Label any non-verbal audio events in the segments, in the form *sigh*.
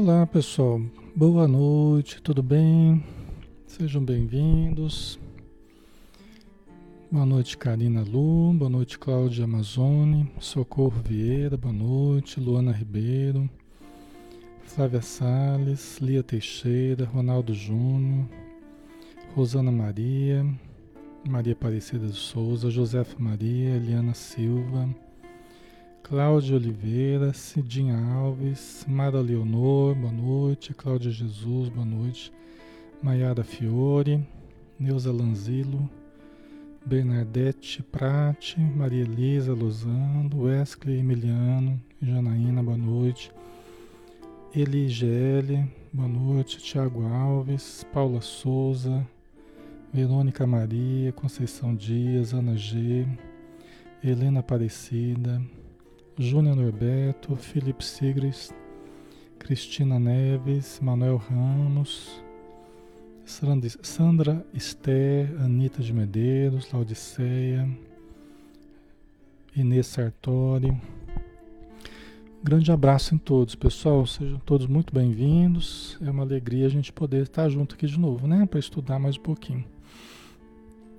Olá pessoal, boa noite, tudo bem? Sejam bem-vindos. Boa noite, Karina Lu, boa noite, Cláudia Amazone, Socorro Vieira, boa noite, Luana Ribeiro, Flávia Sales, Lia Teixeira, Ronaldo Júnior, Rosana Maria, Maria Aparecida de Souza, Josefa Maria, Eliana Silva, Cláudia Oliveira, Cidinha Alves, Mara Leonor, boa noite. Cláudia Jesus, boa noite. Maiara Fiore, Neuza Lanzilo, Bernadette Prate, Maria Elisa Lozando, Wesley Emiliano, Janaína, boa noite. Eligele, boa noite. Tiago Alves, Paula Souza, Verônica Maria, Conceição Dias, Ana G, Helena Aparecida, Júnior Norberto, Felipe Sigres, Cristina Neves, Manuel Ramos, Sandra Esther, Anitta de Medeiros, Laudiceia, Inês Sartori. Grande abraço em todos, pessoal. Sejam todos muito bem-vindos. É uma alegria a gente poder estar junto aqui de novo, né? Para estudar mais um pouquinho.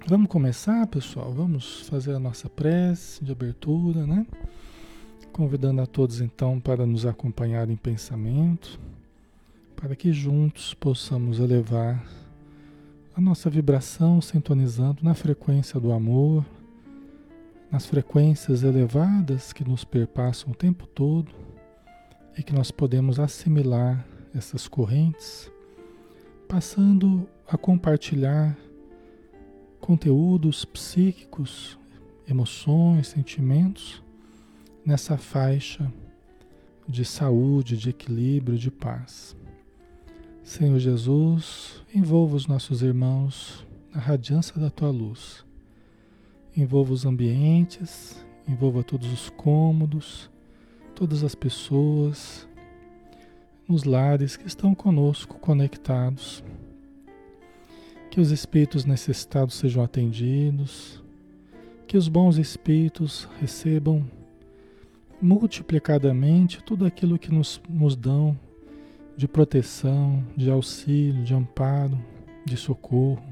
Vamos começar, pessoal? Vamos fazer a nossa prece de abertura, né? Convidando a todos então para nos acompanhar em pensamento, para que juntos possamos elevar a nossa vibração sintonizando na frequência do amor, nas frequências elevadas que nos perpassam o tempo todo e que nós podemos assimilar essas correntes, passando a compartilhar conteúdos psíquicos, emoções, sentimentos nessa faixa de saúde, de equilíbrio, de paz. Senhor Jesus, envolva os nossos irmãos na radiância da tua luz. Envolva os ambientes, envolva todos os cômodos, todas as pessoas, nos lares que estão conosco conectados. Que os espíritos necessitados sejam atendidos, que os bons espíritos recebam multiplicadamente tudo aquilo que nos, nos dão de proteção, de auxílio, de amparo, de socorro.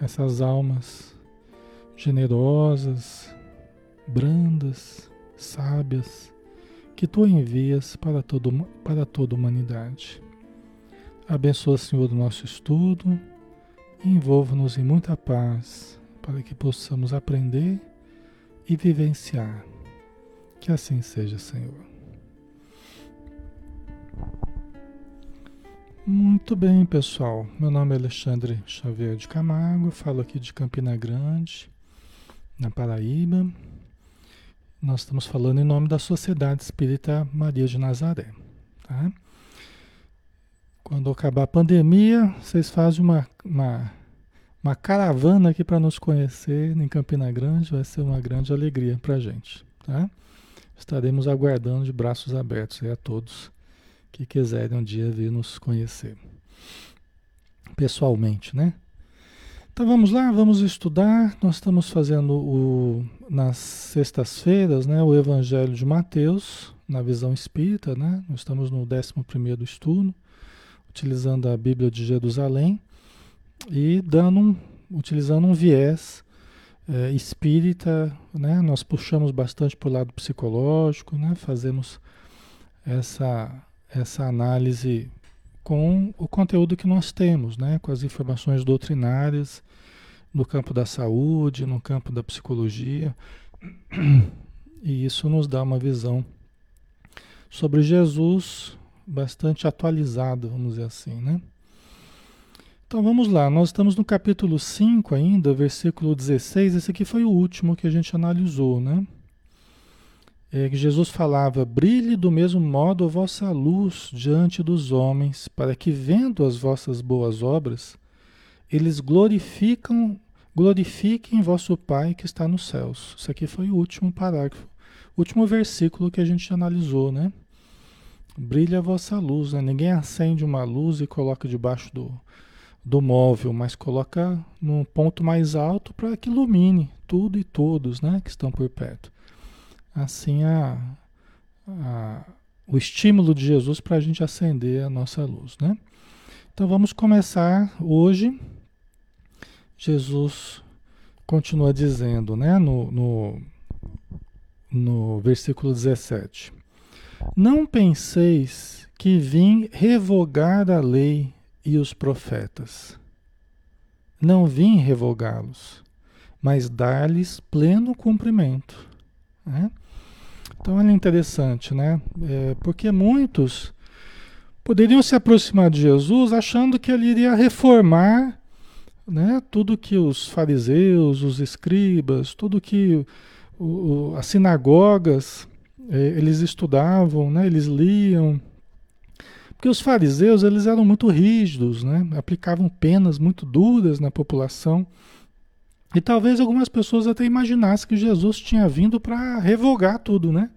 Essas almas generosas, brandas, sábias, que tu envias para, todo, para toda a humanidade. Abençoa, Senhor, o nosso estudo e envolva-nos em muita paz para que possamos aprender e vivenciar que assim seja, Senhor. Muito bem, pessoal. Meu nome é Alexandre Xavier de Camargo, falo aqui de Campina Grande, na Paraíba. Nós estamos falando em nome da Sociedade Espírita Maria de Nazaré. Tá? Quando acabar a pandemia, vocês fazem uma, uma, uma caravana aqui para nos conhecer em Campina Grande, vai ser uma grande alegria para a gente. Tá? Estaremos aguardando de braços abertos a todos que quiserem um dia vir nos conhecer pessoalmente, né? Então vamos lá, vamos estudar. Nós estamos fazendo o, nas sextas-feiras, né, o Evangelho de Mateus, na visão espírita, né? Nós estamos no 11 estudo, utilizando a Bíblia de Jerusalém e dando um, utilizando um viés é, espírita, né? Nós puxamos bastante para o lado psicológico, né? Fazemos essa, essa análise com o conteúdo que nós temos, né? Com as informações doutrinárias no campo da saúde, no campo da psicologia. E isso nos dá uma visão sobre Jesus bastante atualizada, vamos dizer assim, né? Então vamos lá, nós estamos no capítulo 5 ainda, versículo 16. Esse aqui foi o último que a gente analisou, né? É que Jesus falava: Brilhe do mesmo modo a vossa luz diante dos homens, para que, vendo as vossas boas obras, eles glorificam, glorifiquem vosso Pai que está nos céus. Isso aqui foi o último parágrafo, último versículo que a gente analisou, né? Brilha a vossa luz, né? Ninguém acende uma luz e coloca debaixo do, do móvel, mas coloca num ponto mais alto para que ilumine tudo e todos né, que estão por perto. Assim a, a, o estímulo de Jesus para a gente acender a nossa luz, né? Então vamos começar hoje. Jesus continua dizendo, né, no, no, no versículo 17: Não penseis que vim revogar a lei e os profetas. Não vim revogá-los, mas dar-lhes pleno cumprimento. Né? Então é interessante, né? É, porque muitos poderiam se aproximar de Jesus achando que ele iria reformar né, tudo que os fariseus, os escribas, tudo que o, o, as sinagogas é, eles estudavam, né, eles liam. Porque os fariseus eles eram muito rígidos, né, aplicavam penas muito duras na população. E talvez algumas pessoas até imaginassem que Jesus tinha vindo para revogar tudo, né?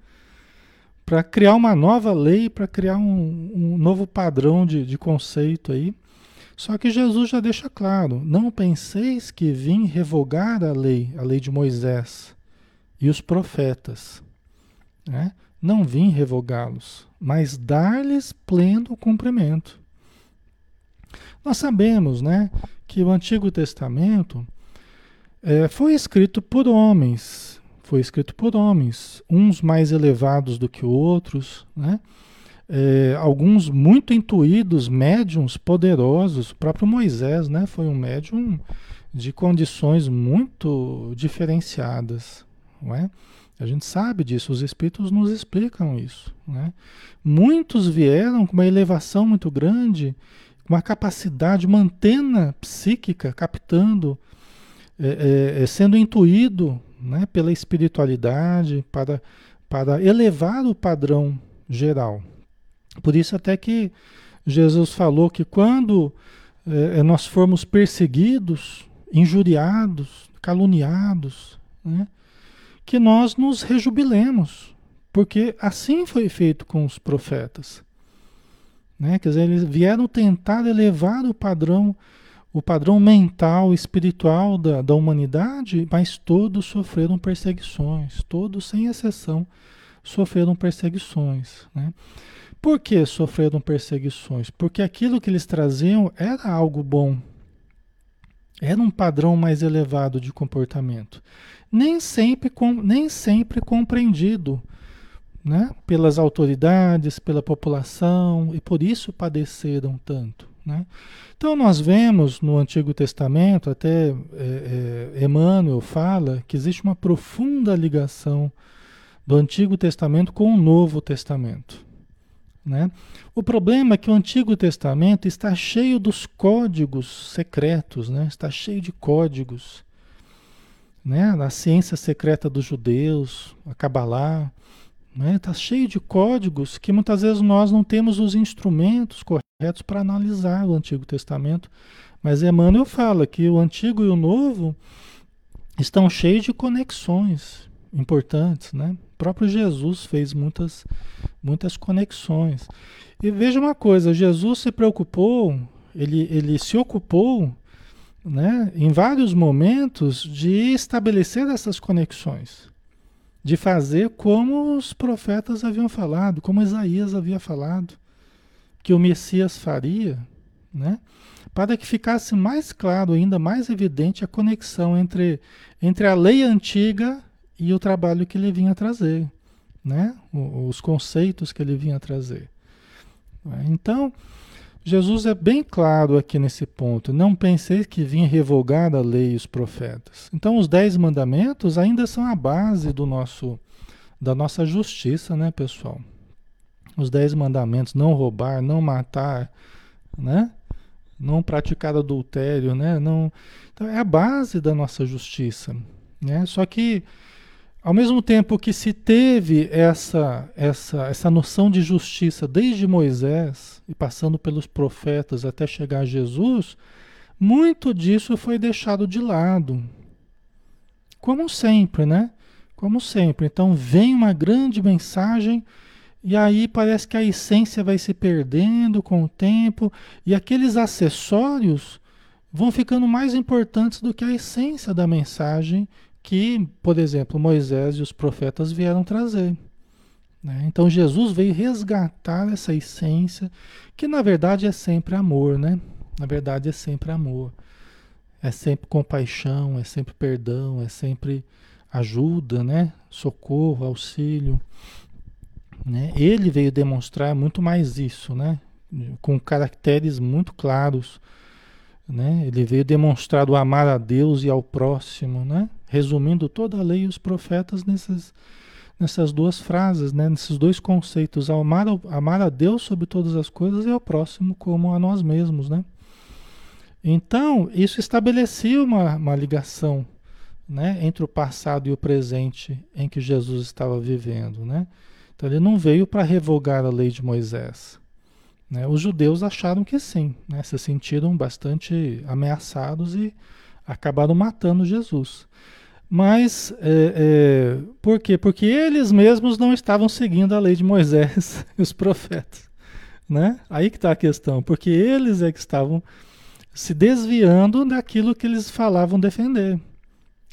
Para criar uma nova lei, para criar um, um, novo padrão de, de conceito aí. Só que Jesus já deixa claro: não penseis que vim revogar a lei, a lei de Moisés e os profetas. Né? Não vim revogá-los, mas dar-lhes pleno cumprimento. Nós sabemos né, que o Antigo Testamento é, foi escrito por homens, foi escrito por homens, uns mais elevados do que outros, né? É, alguns muito intuídos, médiums poderosos, o próprio Moisés, né? Foi um médium de condições muito diferenciadas, não é? A gente sabe disso, os espíritos nos explicam isso, né? Muitos vieram com uma elevação muito grande, uma capacidade, uma antena psíquica captando é, é, é, sendo intuído né, pela espiritualidade para, para elevar o padrão geral. Por isso até que Jesus falou que quando é, é nós formos perseguidos, injuriados, caluniados, né, que nós nos rejubilemos, porque assim foi feito com os profetas. Né? Quer dizer, eles vieram tentar elevar o padrão o padrão mental, espiritual da, da humanidade, mas todos sofreram perseguições, todos, sem exceção, sofreram perseguições. Né? Por que sofreram perseguições? Porque aquilo que eles traziam era algo bom, era um padrão mais elevado de comportamento, nem sempre, com, nem sempre compreendido né? pelas autoridades, pela população, e por isso padeceram tanto. Né? Então nós vemos no Antigo Testamento, até é, é, Emmanuel fala que existe uma profunda ligação do Antigo Testamento com o Novo Testamento. Né? O problema é que o Antigo Testamento está cheio dos códigos secretos, né? está cheio de códigos. Né? A ciência secreta dos judeus, a Kabbalah, Está né? Tá cheio de códigos que muitas vezes nós não temos os instrumentos corretos para analisar o Antigo Testamento. Mas Emmanuel fala que o Antigo e o Novo estão cheios de conexões importantes. Né? O próprio Jesus fez muitas, muitas conexões. E veja uma coisa: Jesus se preocupou, ele, ele se ocupou né, em vários momentos de estabelecer essas conexões de fazer como os profetas haviam falado, como Isaías havia falado, que o Messias faria, né? para que ficasse mais claro, ainda mais evidente a conexão entre, entre a lei antiga e o trabalho que ele vinha trazer, né? os conceitos que ele vinha trazer. Então, Jesus é bem claro aqui nesse ponto. Não pensei que vinha revogar a lei e os profetas. Então, os dez mandamentos ainda são a base do nosso, da nossa justiça, né, pessoal? Os dez mandamentos: não roubar, não matar, né? Não praticar adultério, né? Não, então, é a base da nossa justiça, né? Só que ao mesmo tempo que se teve essa, essa, essa noção de justiça desde Moisés e passando pelos profetas até chegar a Jesus, muito disso foi deixado de lado. Como sempre, né? Como sempre. Então vem uma grande mensagem e aí parece que a essência vai se perdendo com o tempo e aqueles acessórios vão ficando mais importantes do que a essência da mensagem que, por exemplo, Moisés e os profetas vieram trazer. Né? Então Jesus veio resgatar essa essência, que na verdade é sempre amor, né? Na verdade é sempre amor. É sempre compaixão, é sempre perdão, é sempre ajuda, né? Socorro, auxílio. Né? Ele veio demonstrar muito mais isso, né? Com caracteres muito claros. Né? Ele veio demonstrar o amar a Deus e ao próximo, né? Resumindo toda a lei e os profetas nesses, nessas duas frases, né? Nesses dois conceitos, amar, amar a Deus sobre todas as coisas e ao próximo como a nós mesmos, né? Então, isso estabelecia uma, uma ligação né, entre o passado e o presente em que Jesus estava vivendo. Né? Então, ele não veio para revogar a lei de Moisés. Né? Os judeus acharam que sim, né? se sentiram bastante ameaçados e acabaram matando Jesus. Mas é, é, por quê? Porque eles mesmos não estavam seguindo a lei de Moisés *laughs* e os profetas. Né? Aí que está a questão, porque eles é que estavam se desviando daquilo que eles falavam defender.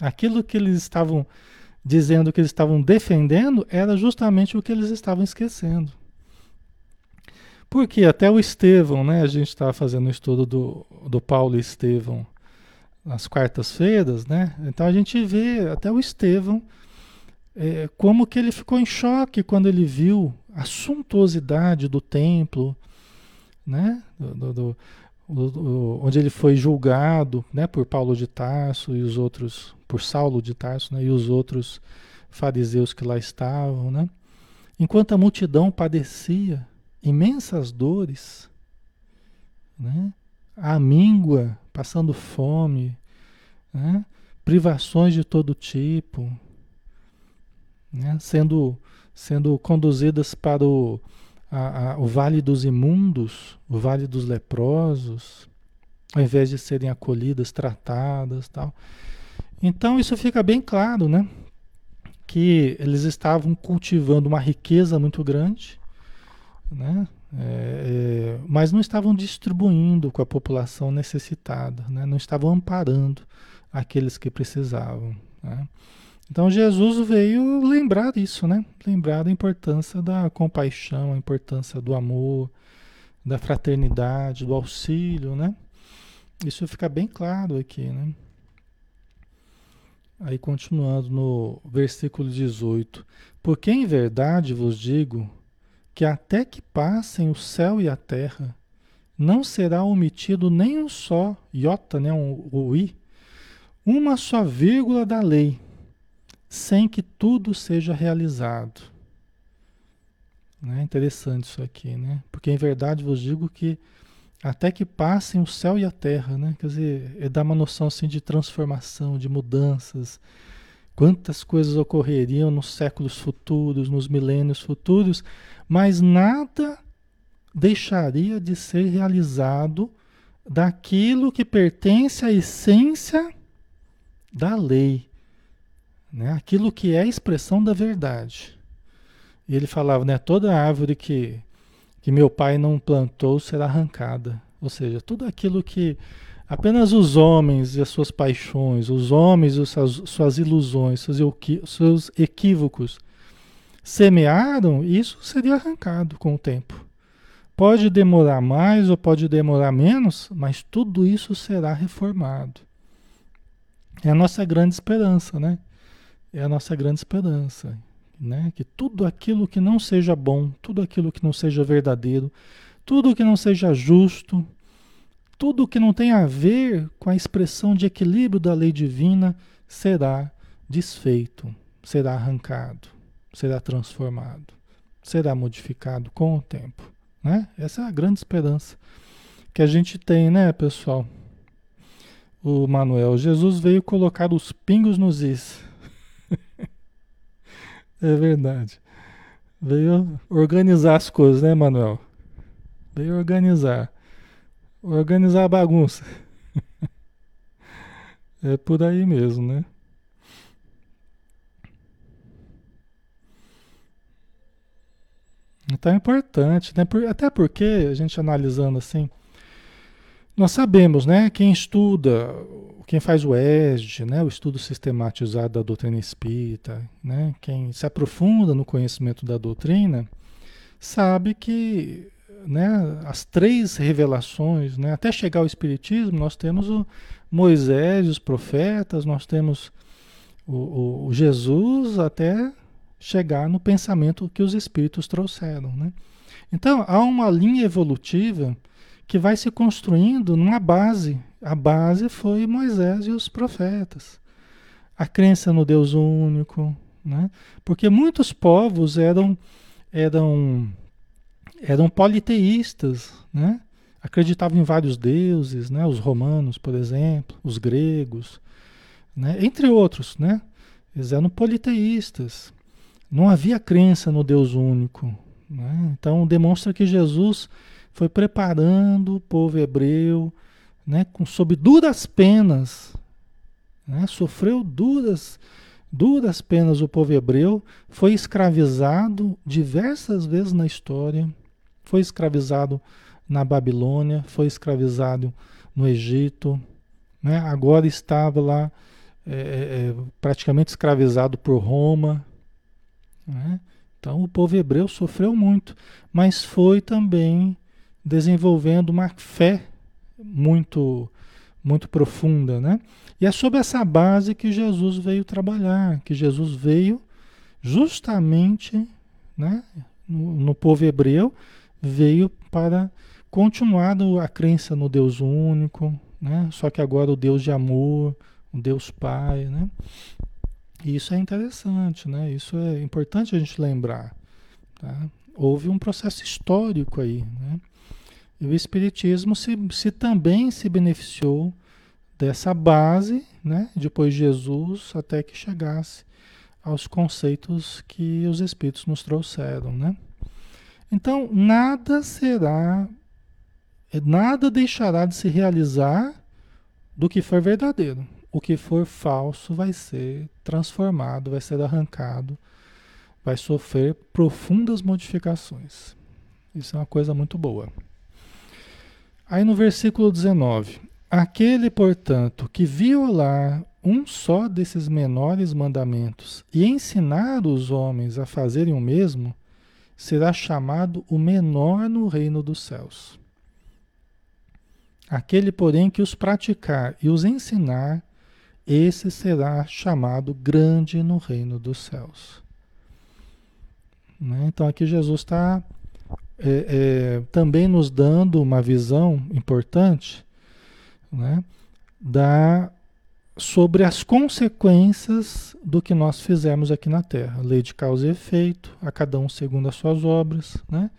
Aquilo que eles estavam dizendo que eles estavam defendendo era justamente o que eles estavam esquecendo. Porque até o Estevão, né? A gente estava fazendo o um estudo do, do Paulo e Estevão nas quartas-feiras, né? Então a gente vê até o Estevão é, como que ele ficou em choque quando ele viu a suntuosidade do templo, né? Do, do, do, onde ele foi julgado, né? Por Paulo de Tarso e os outros, por Saulo de Tarso, né? E os outros fariseus que lá estavam, né? Enquanto a multidão padecia imensas dores, né? A míngua passando fome, né? privações de todo tipo, né? sendo, sendo conduzidas para o, a, a, o vale dos imundos, o vale dos leprosos, ao invés de serem acolhidas, tratadas tal. Então isso fica bem claro, né? Que eles estavam cultivando uma riqueza muito grande, né? É, é, mas não estavam distribuindo com a população necessitada, né? não estavam amparando aqueles que precisavam. Né? Então Jesus veio lembrar isso, né? lembrar da importância da compaixão, a importância do amor, da fraternidade, do auxílio. Né? Isso fica bem claro aqui. Né? Aí continuando no versículo 18: Porque em verdade vos digo que até que passem o céu e a terra, não será omitido nem um só iota, né, um, o i, uma só vírgula da lei, sem que tudo seja realizado. É interessante isso aqui, né? Porque em verdade vos digo que até que passem o céu e a terra, né? Quer dizer, é dar uma noção assim de transformação, de mudanças. Quantas coisas ocorreriam nos séculos futuros, nos milênios futuros, mas nada deixaria de ser realizado daquilo que pertence à essência da lei, né? aquilo que é a expressão da verdade. Ele falava, né, toda árvore que, que meu pai não plantou será arrancada. Ou seja, tudo aquilo que apenas os homens e as suas paixões, os homens e as suas, suas ilusões, seus equívocos semearam, isso seria arrancado com o tempo. Pode demorar mais ou pode demorar menos, mas tudo isso será reformado. É a nossa grande esperança, né? É a nossa grande esperança, né? Que tudo aquilo que não seja bom, tudo aquilo que não seja verdadeiro, tudo que não seja justo, tudo que não tenha a ver com a expressão de equilíbrio da lei divina será desfeito, será arrancado será transformado, será modificado com o tempo. Né? Essa é a grande esperança que a gente tem, né, pessoal? O Manuel, Jesus veio colocar os pingos nos is. *laughs* é verdade. Veio organizar as coisas, né, Manuel? Veio organizar. Organizar a bagunça. *laughs* é por aí mesmo, né? Então é importante, né? até porque a gente analisando assim, nós sabemos, né? Quem estuda quem faz o ESD, né, o estudo sistematizado da doutrina espírita, né, quem se aprofunda no conhecimento da doutrina, sabe que né, as três revelações, né, até chegar ao Espiritismo, nós temos o Moisés, os profetas, nós temos o, o, o Jesus, até chegar no pensamento que os Espíritos trouxeram. Né? Então, há uma linha evolutiva que vai se construindo numa base. A base foi Moisés e os profetas. A crença no Deus único, né? Porque muitos povos eram eram eram politeístas, né? Acreditavam em vários deuses, né? Os romanos, por exemplo, os gregos, né? Entre outros, né? Eles eram politeístas. Não havia crença no Deus único, né? Então demonstra que Jesus foi preparando o povo hebreu, né, com, sob duras penas, né, sofreu duras, duras penas o povo hebreu, foi escravizado diversas vezes na história, foi escravizado na Babilônia, foi escravizado no Egito, né, agora estava lá é, é, praticamente escravizado por Roma. Né? Então o povo hebreu sofreu muito, mas foi também desenvolvendo uma fé muito muito profunda, né? E é sobre essa base que Jesus veio trabalhar, que Jesus veio justamente, né, no, no povo hebreu, veio para continuar a crença no Deus único, né? Só que agora o Deus de amor, o Deus Pai, né? Isso é interessante, né? Isso é importante a gente lembrar, tá? Houve um processo histórico aí, né? E o Espiritismo se, se também se beneficiou dessa base, né, depois de Jesus, até que chegasse aos conceitos que os Espíritos nos trouxeram. Né? Então, nada será, nada deixará de se realizar do que for verdadeiro. O que for falso vai ser transformado, vai ser arrancado, vai sofrer profundas modificações. Isso é uma coisa muito boa. Aí no versículo 19: Aquele, portanto, que violar um só desses menores mandamentos e ensinar os homens a fazerem o mesmo, será chamado o menor no reino dos céus. Aquele, porém, que os praticar e os ensinar, esse será chamado grande no reino dos céus. Né? Então aqui Jesus está é, é, também nos dando uma visão importante né, da, sobre as consequências do que nós fizemos aqui na Terra. Lei de causa e efeito, a cada um segundo as suas obras. Né?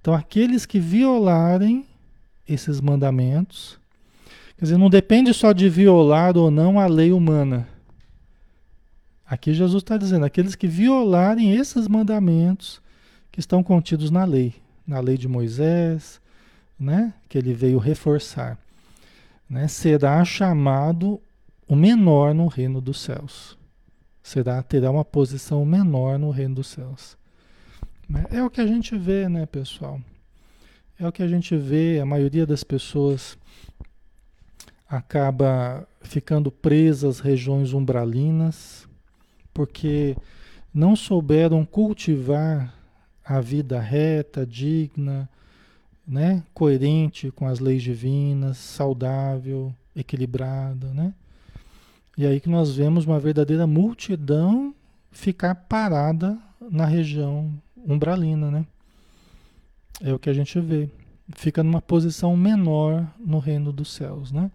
Então, aqueles que violarem esses mandamentos, quer dizer, não depende só de violar ou não a lei humana. Aqui Jesus está dizendo: aqueles que violarem esses mandamentos, que estão contidos na lei, na lei de Moisés, né, que ele veio reforçar, né, será chamado o menor no reino dos céus. Será terá uma posição menor no reino dos céus. Né? É o que a gente vê, né, pessoal? É o que a gente vê, a maioria das pessoas acaba ficando presas às regiões umbralinas, porque não souberam cultivar a vida reta, digna, né? coerente com as leis divinas, saudável, equilibrada, né? E aí que nós vemos uma verdadeira multidão ficar parada na região umbralina, né? É o que a gente vê. Fica numa posição menor no reino dos céus, né?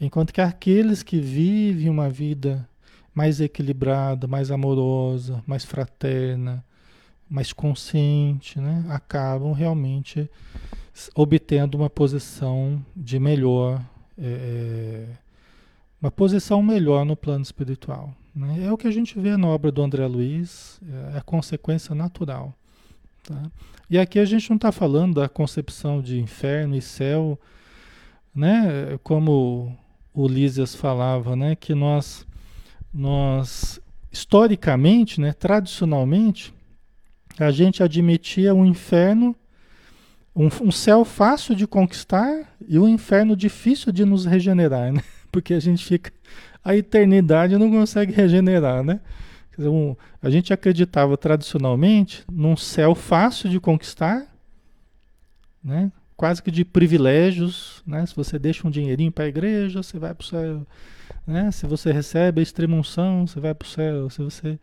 Enquanto que aqueles que vivem uma vida mais equilibrada, mais amorosa, mais fraterna, mais consciente, né, acabam realmente obtendo uma posição de melhor, é, é, uma posição melhor no plano espiritual. Né? É o que a gente vê na obra do André Luiz, é a consequência natural. Tá? E aqui a gente não está falando da concepção de inferno e céu, né? como o Lísias falava, né? que nós, nós historicamente, né? tradicionalmente, a gente admitia um inferno, um, um, céu fácil de conquistar e um inferno difícil de nos regenerar, né? *laughs* Porque a gente fica. A eternidade não consegue regenerar, né? Dizer, um, a gente acreditava tradicionalmente num céu fácil de conquistar, né? Quase que de privilégios. Né? Se você deixa um dinheirinho para a igreja, você vai para o céu. Né? Se você recebe a extremunção, você vai para o céu. Se você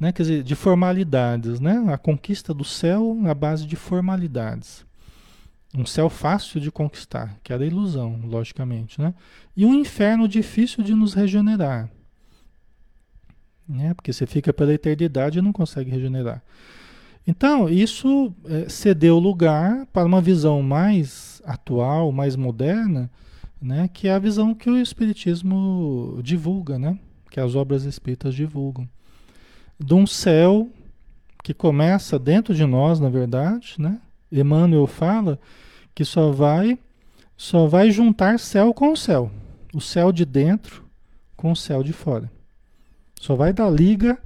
né? Quer dizer, de formalidades, né? A conquista do céu na base de formalidades. Um céu fácil de conquistar, que era ilusão, logicamente, né? E um inferno difícil de nos regenerar. Né? Porque você fica pela eternidade e não consegue regenerar. Então, isso é, cedeu lugar para uma visão mais atual, mais moderna, né? que é a visão que o Espiritismo divulga, né? que as obras espíritas divulgam. De um céu que começa dentro de nós, na verdade, né? Emmanuel fala que só vai só vai juntar céu com céu. O céu de dentro com o céu de fora. Só vai dar liga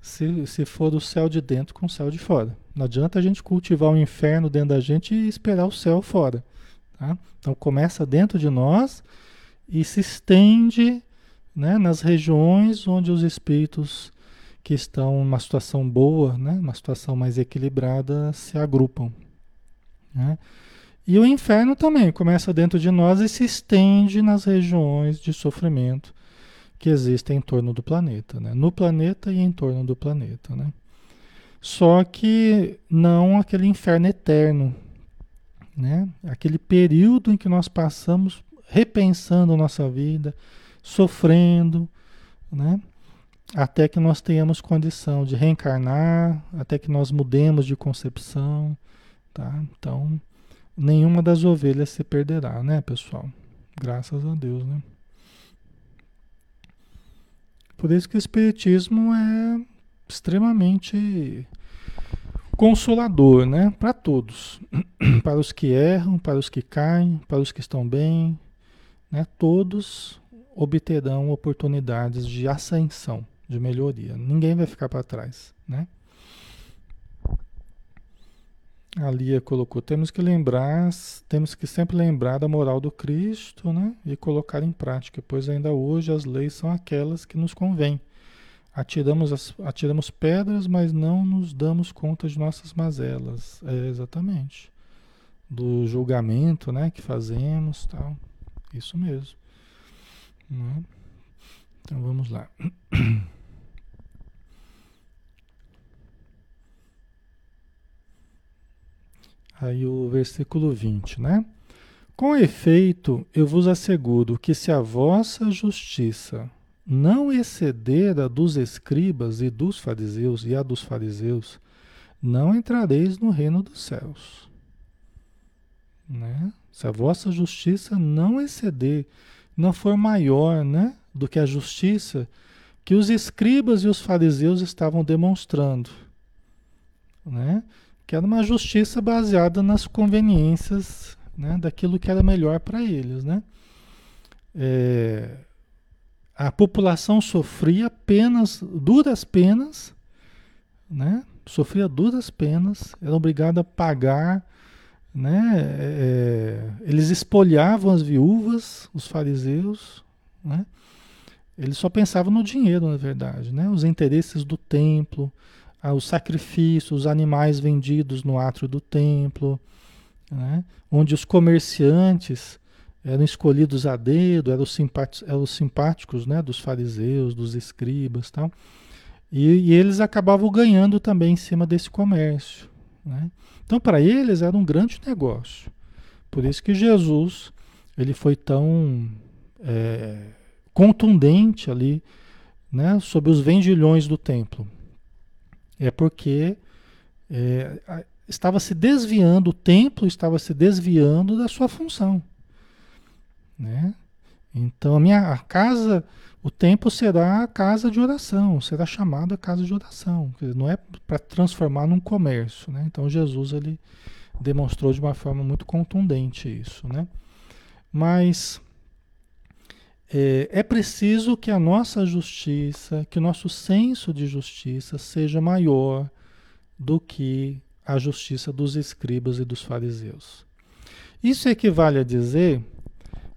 se, se for do céu de dentro com o céu de fora. Não adianta a gente cultivar o inferno dentro da gente e esperar o céu fora. Tá? Então começa dentro de nós e se estende né, nas regiões onde os espíritos que estão numa situação boa, né, uma situação mais equilibrada, se agrupam. Né? E o inferno também começa dentro de nós e se estende nas regiões de sofrimento que existem em torno do planeta, né? no planeta e em torno do planeta. Né? Só que não aquele inferno eterno, né? aquele período em que nós passamos repensando nossa vida, sofrendo, né? até que nós tenhamos condição de reencarnar, até que nós mudemos de concepção, tá? Então, nenhuma das ovelhas se perderá, né, pessoal? Graças a Deus, né? Por isso que o espiritismo é extremamente consolador, né, para todos, *clears throat* para os que erram, para os que caem, para os que estão bem, né? Todos obterão oportunidades de ascensão de melhoria. Ninguém vai ficar para trás, né? A Lia colocou, temos que lembrar, temos que sempre lembrar da moral do Cristo, né? E colocar em prática, pois ainda hoje as leis são aquelas que nos convêm. Atiramos, as, atiramos pedras, mas não nos damos conta de nossas mazelas. É, exatamente. Do julgamento, né, que fazemos, tal. Isso mesmo. Né? Então vamos lá. *clears throat* Aí o versículo 20, né? Com efeito, eu vos asseguro que se a vossa justiça não exceder a dos escribas e dos fariseus e a dos fariseus, não entrareis no reino dos céus. Né? Se a vossa justiça não exceder, não for maior né, do que a justiça que os escribas e os fariseus estavam demonstrando. Né? Que era uma justiça baseada nas conveniências né, daquilo que era melhor para eles. Né? É, a população sofria penas, duras penas, né? sofria duras penas, era obrigada a pagar, né? É, eles espoliavam as viúvas, os fariseus, né? eles só pensavam no dinheiro, na verdade, né? os interesses do templo, os sacrifícios, os animais vendidos no átrio do templo, né? onde os comerciantes eram escolhidos a dedo, eram os, simpáticos, né? dos fariseus, dos escribas tal. E, e eles acabavam ganhando também em cima desse comércio. Né? Então, para eles era um grande negócio. Por isso que Jesus ele foi tão é, contundente ali né, sobre os vendilhões do templo. É porque é, estava se desviando, o templo estava se desviando da sua função. Né? Então a minha a casa, o templo será a casa de oração, será chamado a casa de oração. Não é para transformar num comércio. Né? Então Jesus ele demonstrou de uma forma muito contundente isso. Né? Mas é, é preciso que a nossa justiça, que o nosso senso de justiça seja maior do que a justiça dos escribas e dos fariseus. Isso equivale a dizer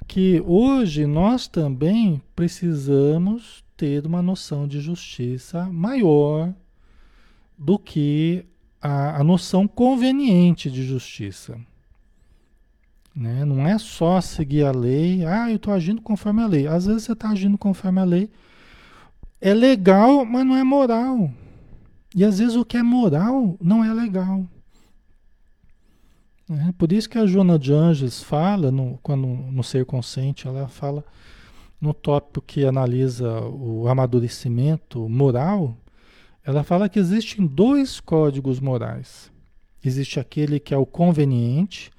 que hoje nós também precisamos ter uma noção de justiça maior do que a, a noção conveniente de justiça. Né? Não é só seguir a lei, ah, eu estou agindo conforme a lei. Às vezes você está agindo conforme a lei. É legal, mas não é moral. E às vezes o que é moral não é legal. É, por isso que a Joana de Anjos fala, no, quando, no Ser Consciente, ela fala no tópico que analisa o amadurecimento moral, ela fala que existem dois códigos morais. Existe aquele que é o conveniente,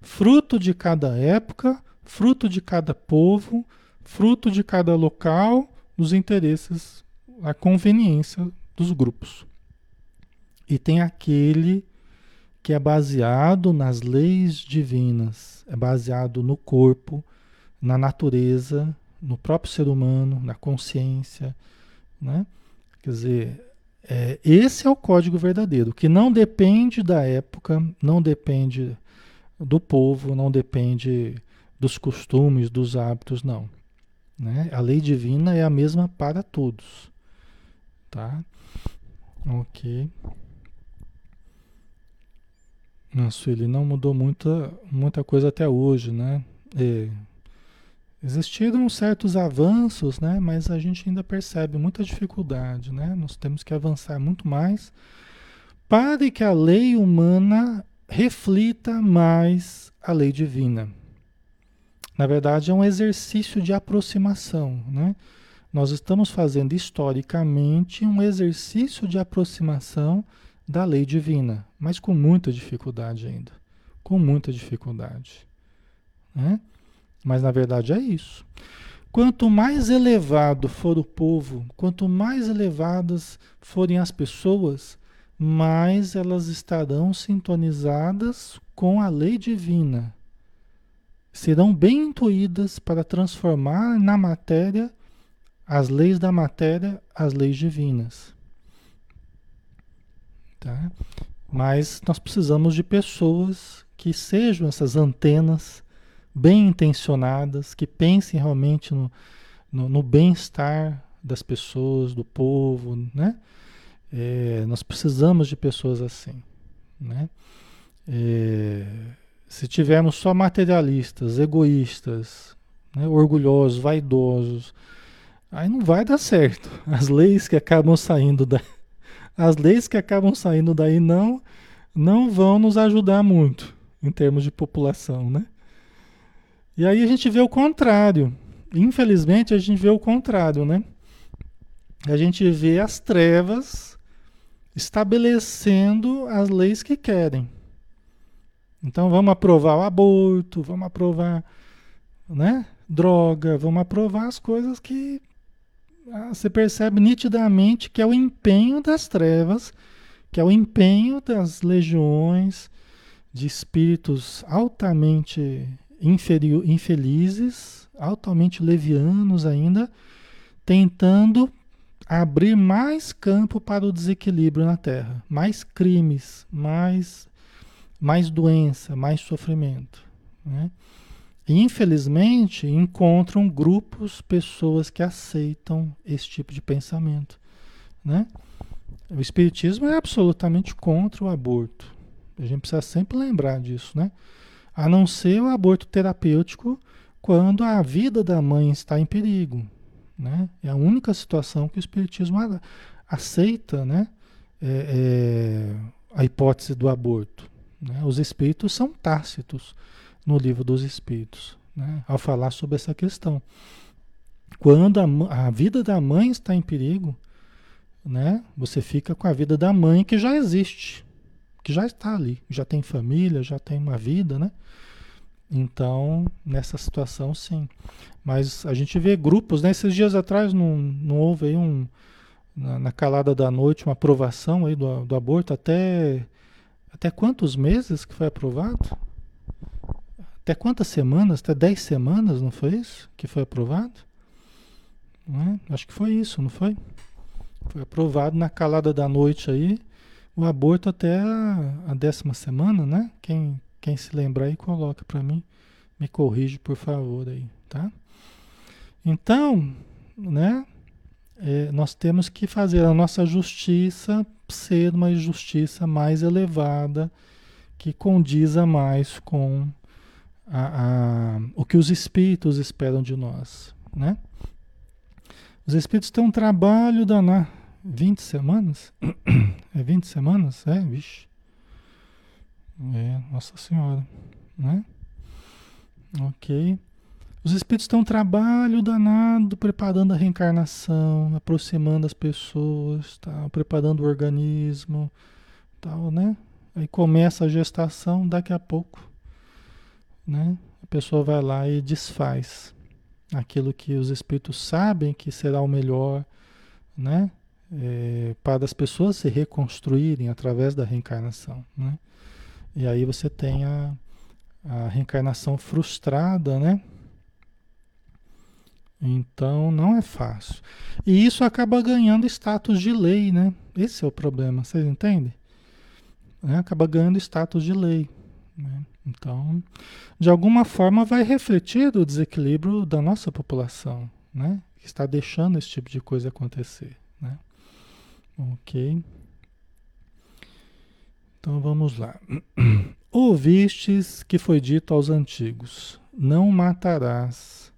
fruto de cada época, fruto de cada povo, fruto de cada local, dos interesses, a conveniência dos grupos. E tem aquele que é baseado nas leis divinas, é baseado no corpo, na natureza, no próprio ser humano, na consciência, né? Quer dizer, é, esse é o código verdadeiro, que não depende da época, não depende do povo, não depende dos costumes, dos hábitos, não. Né? A lei divina é a mesma para todos, tá? Ok. Nossa, ele não mudou muita, muita coisa até hoje, né? E existiram certos avanços, né? Mas a gente ainda percebe muita dificuldade, né? Nós temos que avançar muito mais para que a lei humana reflita mais a lei divina. Na verdade, é um exercício de aproximação, né? Nós estamos fazendo historicamente um exercício de aproximação da lei divina, mas com muita dificuldade ainda. Com muita dificuldade. Né? Mas na verdade é isso. Quanto mais elevado for o povo, quanto mais elevadas forem as pessoas, mais elas estarão sintonizadas com a lei divina. Serão bem intuídas para transformar na matéria as leis da matéria, as leis divinas. Tá? Mas nós precisamos de pessoas que sejam essas antenas bem intencionadas, que pensem realmente no, no, no bem-estar das pessoas, do povo, né? É, nós precisamos de pessoas assim, né? É, se tivermos só materialistas, egoístas, né, orgulhosos, vaidosos, aí não vai dar certo. *laughs* As leis que acabam saindo da, as leis que acabam saindo daí não, não vão nos ajudar muito em termos de população, né? E aí a gente vê o contrário. Infelizmente a gente vê o contrário, né? A gente vê as trevas estabelecendo as leis que querem. Então vamos aprovar o aborto, vamos aprovar, né? Droga, vamos aprovar as coisas que ah, você percebe nitidamente que é o empenho das trevas, que é o empenho das legiões de espíritos altamente infelizes, altamente levianos ainda, tentando abrir mais campo para o desequilíbrio na Terra, mais crimes, mais, mais doença, mais sofrimento. Né? infelizmente, encontram grupos, pessoas que aceitam esse tipo de pensamento. Né? O Espiritismo é absolutamente contra o aborto. A gente precisa sempre lembrar disso, né? A não ser o aborto terapêutico quando a vida da mãe está em perigo. Né? É a única situação que o Espiritismo aceita né? É, é, a hipótese do aborto. Né? Os espíritos são tácitos no livro dos Espíritos, né, ao falar sobre essa questão. Quando a, a vida da mãe está em perigo, né, você fica com a vida da mãe que já existe, que já está ali, já tem família, já tem uma vida, né? Então, nessa situação, sim. Mas a gente vê grupos, né? Esses dias atrás não, não houve aí um, na, na calada da noite, uma aprovação aí do, do aborto até, até quantos meses que foi aprovado? Até quantas semanas? Até 10 semanas, não foi isso? Que foi aprovado? É? Acho que foi isso, não foi? Foi aprovado na calada da noite aí o aborto até a, a décima semana, né? Quem, quem se lembrar aí coloca para mim. Me corrige, por favor, aí, tá? Então, né? É, nós temos que fazer a nossa justiça ser uma justiça mais elevada, que condiza mais com a, a, o que os espíritos esperam de nós, né? Os espíritos têm um trabalho danado. 20 semanas? *clears throat* É 20 semanas? É, vixe. É, Nossa Senhora, né? Ok. Os espíritos têm um trabalho danado preparando a reencarnação, aproximando as pessoas, tá? preparando o organismo, tal, né? Aí começa a gestação, daqui a pouco, né? A pessoa vai lá e desfaz aquilo que os espíritos sabem que será o melhor, né? É, para as pessoas se reconstruírem através da reencarnação, né? E aí você tem a, a reencarnação frustrada, né? Então não é fácil. E isso acaba ganhando status de lei, né? Esse é o problema, vocês entendem? É, acaba ganhando status de lei. Né? Então, de alguma forma vai refletir o desequilíbrio da nossa população, né? Que está deixando esse tipo de coisa acontecer, né? Ok. Então vamos lá. *clears throat* Ouvistes que foi dito aos antigos: Não matarás.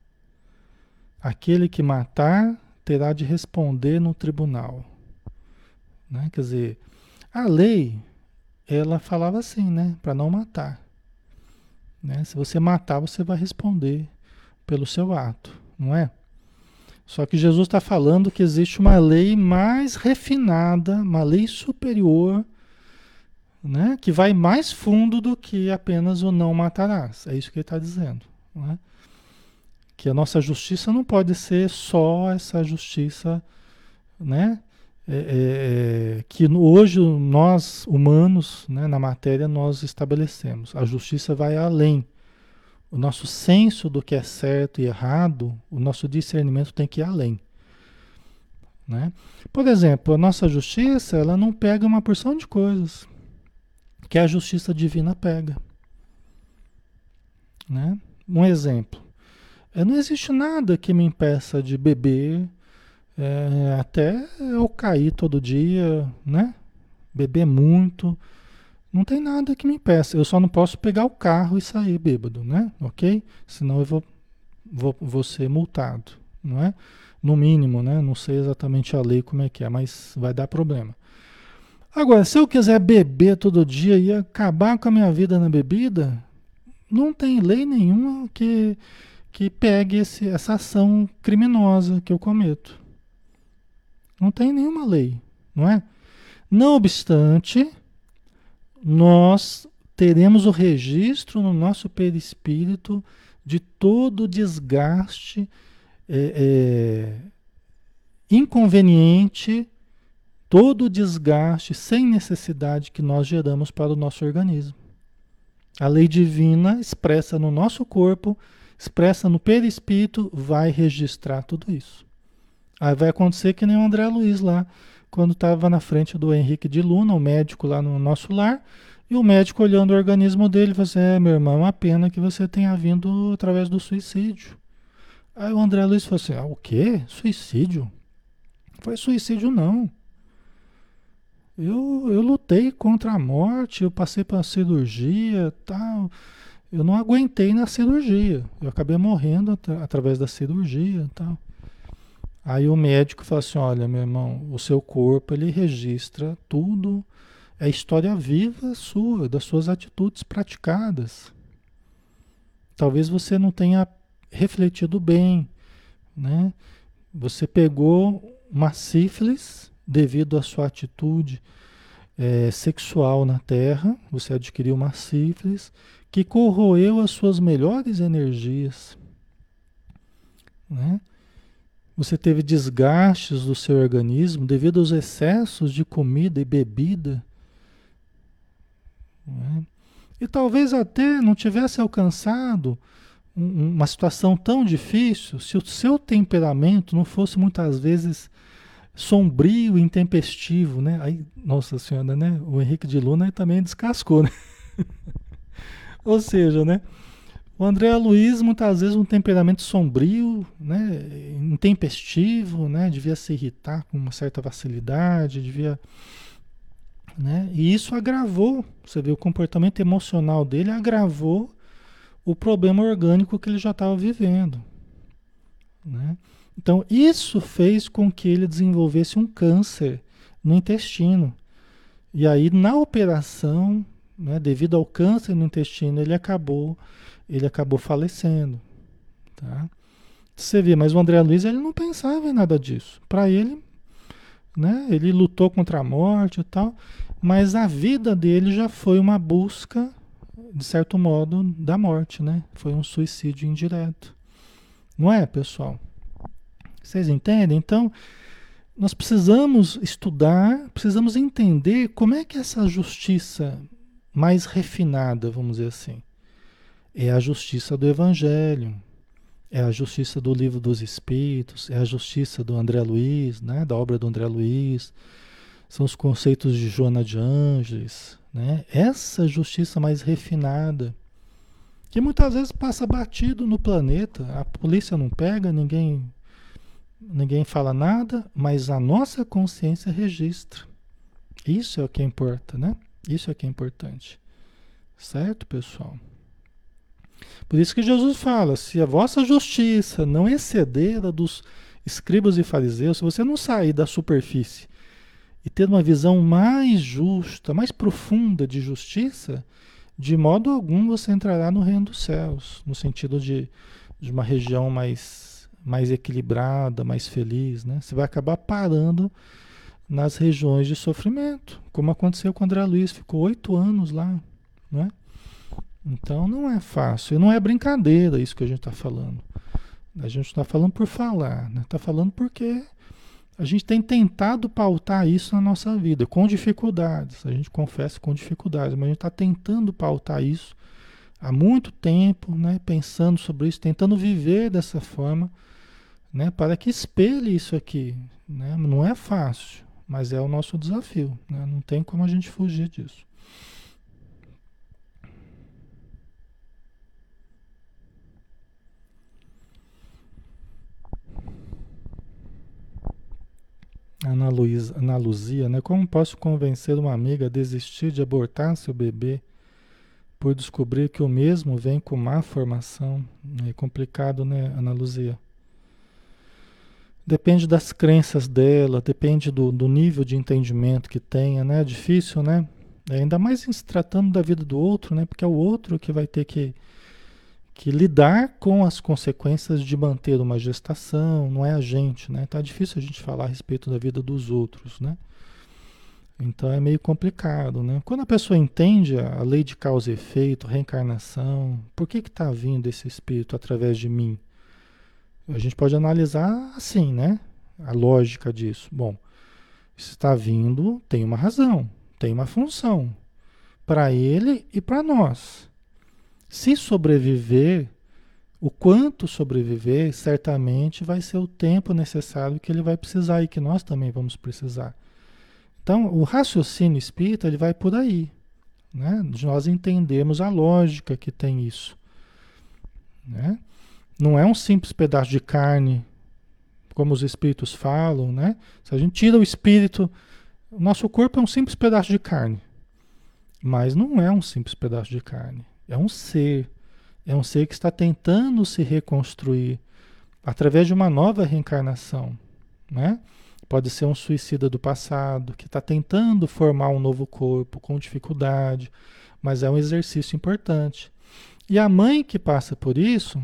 Aquele que matar terá de responder no tribunal. Né? Quer dizer, a lei, ela falava assim, né? Para não matar. Né? Se você matar, você vai responder pelo seu ato, não é? Só que Jesus está falando que existe uma lei mais refinada, uma lei superior, né? que vai mais fundo do que apenas o não matarás. É isso que ele está dizendo. Não é? Que a nossa justiça não pode ser só essa justiça né? É, é, é que hoje nós, humanos, né, na matéria, nós estabelecemos. A justiça vai além. O nosso senso do que é certo e errado, o nosso discernimento tem que ir além. Né? Por exemplo, a nossa justiça, ela não pega uma porção de coisas que a justiça divina pega. Né? Um exemplo. É, não existe nada que me impeça de beber, é, até eu cair todo dia, né? Beber muito. Não tem nada que me impeça. Eu só não posso pegar o carro e sair bêbado, né? Ok? Senão eu vou, vou, vou ser multado, não é? No mínimo, né? Não sei exatamente a lei como é que é, mas vai dar problema. Agora, se eu quiser beber todo dia e acabar com a minha vida na bebida, não tem lei nenhuma que, que pegue esse, essa ação criminosa que eu cometo. Não tem nenhuma lei, não é? Não obstante, nós teremos o registro no nosso perispírito de todo o desgaste é, é, inconveniente todo o desgaste sem necessidade que nós geramos para o nosso organismo. A lei divina expressa no nosso corpo, expressa no perispírito, vai registrar tudo isso. Aí vai acontecer que nem o André Luiz lá, quando estava na frente do Henrique de Luna, o médico lá no nosso lar, e o médico olhando o organismo dele, falou assim, é, meu irmão, é uma pena que você tenha vindo através do suicídio. Aí o André Luiz falou assim, ah, o quê? Suicídio? Foi suicídio não. Eu, eu lutei contra a morte, eu passei pela cirurgia tal. Eu não aguentei na cirurgia. Eu acabei morrendo at através da cirurgia tal. Aí o médico falou assim: olha, meu irmão, o seu corpo ele registra tudo, é história viva sua, das suas atitudes praticadas. Talvez você não tenha refletido bem, né? Você pegou uma sífilis devido à sua atitude é, sexual na Terra, você adquiriu uma sífilis que corroeu as suas melhores energias. Né? Você teve desgastes do seu organismo devido aos excessos de comida e bebida. Né? E talvez até não tivesse alcançado uma situação tão difícil se o seu temperamento não fosse muitas vezes sombrio intempestivo, né? Aí, nossa senhora, né? O Henrique de Luna também descascou, né? *laughs* Ou seja, né? O André Luiz, muitas vezes, um temperamento sombrio, né, intempestivo, né, devia se irritar com uma certa facilidade, devia. Né, e isso agravou, você vê, o comportamento emocional dele agravou o problema orgânico que ele já estava vivendo. Né? Então, isso fez com que ele desenvolvesse um câncer no intestino. E aí, na operação, né, devido ao câncer no intestino, ele acabou, ele acabou falecendo. Tá? Você vê, mas o André Luiz ele não pensava em nada disso. Para ele, né, ele lutou contra a morte e tal, mas a vida dele já foi uma busca, de certo modo, da morte, né? Foi um suicídio indireto. Não é, pessoal? Vocês entendem? Então, nós precisamos estudar, precisamos entender como é que essa justiça mais refinada, vamos dizer assim, é a justiça do Evangelho, é a justiça do Livro dos Espíritos, é a justiça do André Luiz, né, da obra do André Luiz, são os conceitos de Joana de Ângeles, né? Essa justiça mais refinada, que muitas vezes passa batido no planeta, a polícia não pega, ninguém ninguém fala nada, mas a nossa consciência registra. Isso é o que importa, né? Isso é que é importante. Certo, pessoal? Por isso que Jesus fala: se a vossa justiça não exceder a dos escribas e fariseus, se você não sair da superfície e ter uma visão mais justa, mais profunda de justiça, de modo algum você entrará no reino dos céus, no sentido de, de uma região mais, mais equilibrada, mais feliz. Né? Você vai acabar parando nas regiões de sofrimento, como aconteceu com André Luiz, ficou oito anos lá, né? Então não é fácil, e não é brincadeira isso que a gente está falando. A gente está falando por falar, está né? Falando porque a gente tem tentado pautar isso na nossa vida, com dificuldades, a gente confessa com dificuldades, mas a gente está tentando pautar isso há muito tempo, né? pensando sobre isso, tentando viver dessa forma, né? para que espelhe isso aqui. Né? Não é fácil, mas é o nosso desafio, né? não tem como a gente fugir disso. Ana, Luiz, Ana Luzia, né? Como posso convencer uma amiga a desistir de abortar seu bebê por descobrir que o mesmo vem com má formação? É complicado, né, Ana Luzia? Depende das crenças dela, depende do, do nível de entendimento que tenha, né? É difícil, né? Ainda mais se tratando da vida do outro, né? Porque é o outro que vai ter que, que lidar com as consequências de manter uma gestação, não é a gente, né? É difícil a gente falar a respeito da vida dos outros, né? Então é meio complicado, né? Quando a pessoa entende a lei de causa e efeito, reencarnação, por que que está vindo esse espírito através de mim? A gente pode analisar assim, né? A lógica disso. Bom, está vindo, tem uma razão, tem uma função para ele e para nós. Se sobreviver, o quanto sobreviver, certamente vai ser o tempo necessário que ele vai precisar e que nós também vamos precisar. Então, o raciocínio espírita ele vai por aí, né? De nós entendemos a lógica que tem isso, né? Não é um simples pedaço de carne, como os espíritos falam, né? Se a gente tira o espírito, o nosso corpo é um simples pedaço de carne. Mas não é um simples pedaço de carne. É um ser. É um ser que está tentando se reconstruir através de uma nova reencarnação, né? Pode ser um suicida do passado que está tentando formar um novo corpo com dificuldade, mas é um exercício importante. E a mãe que passa por isso,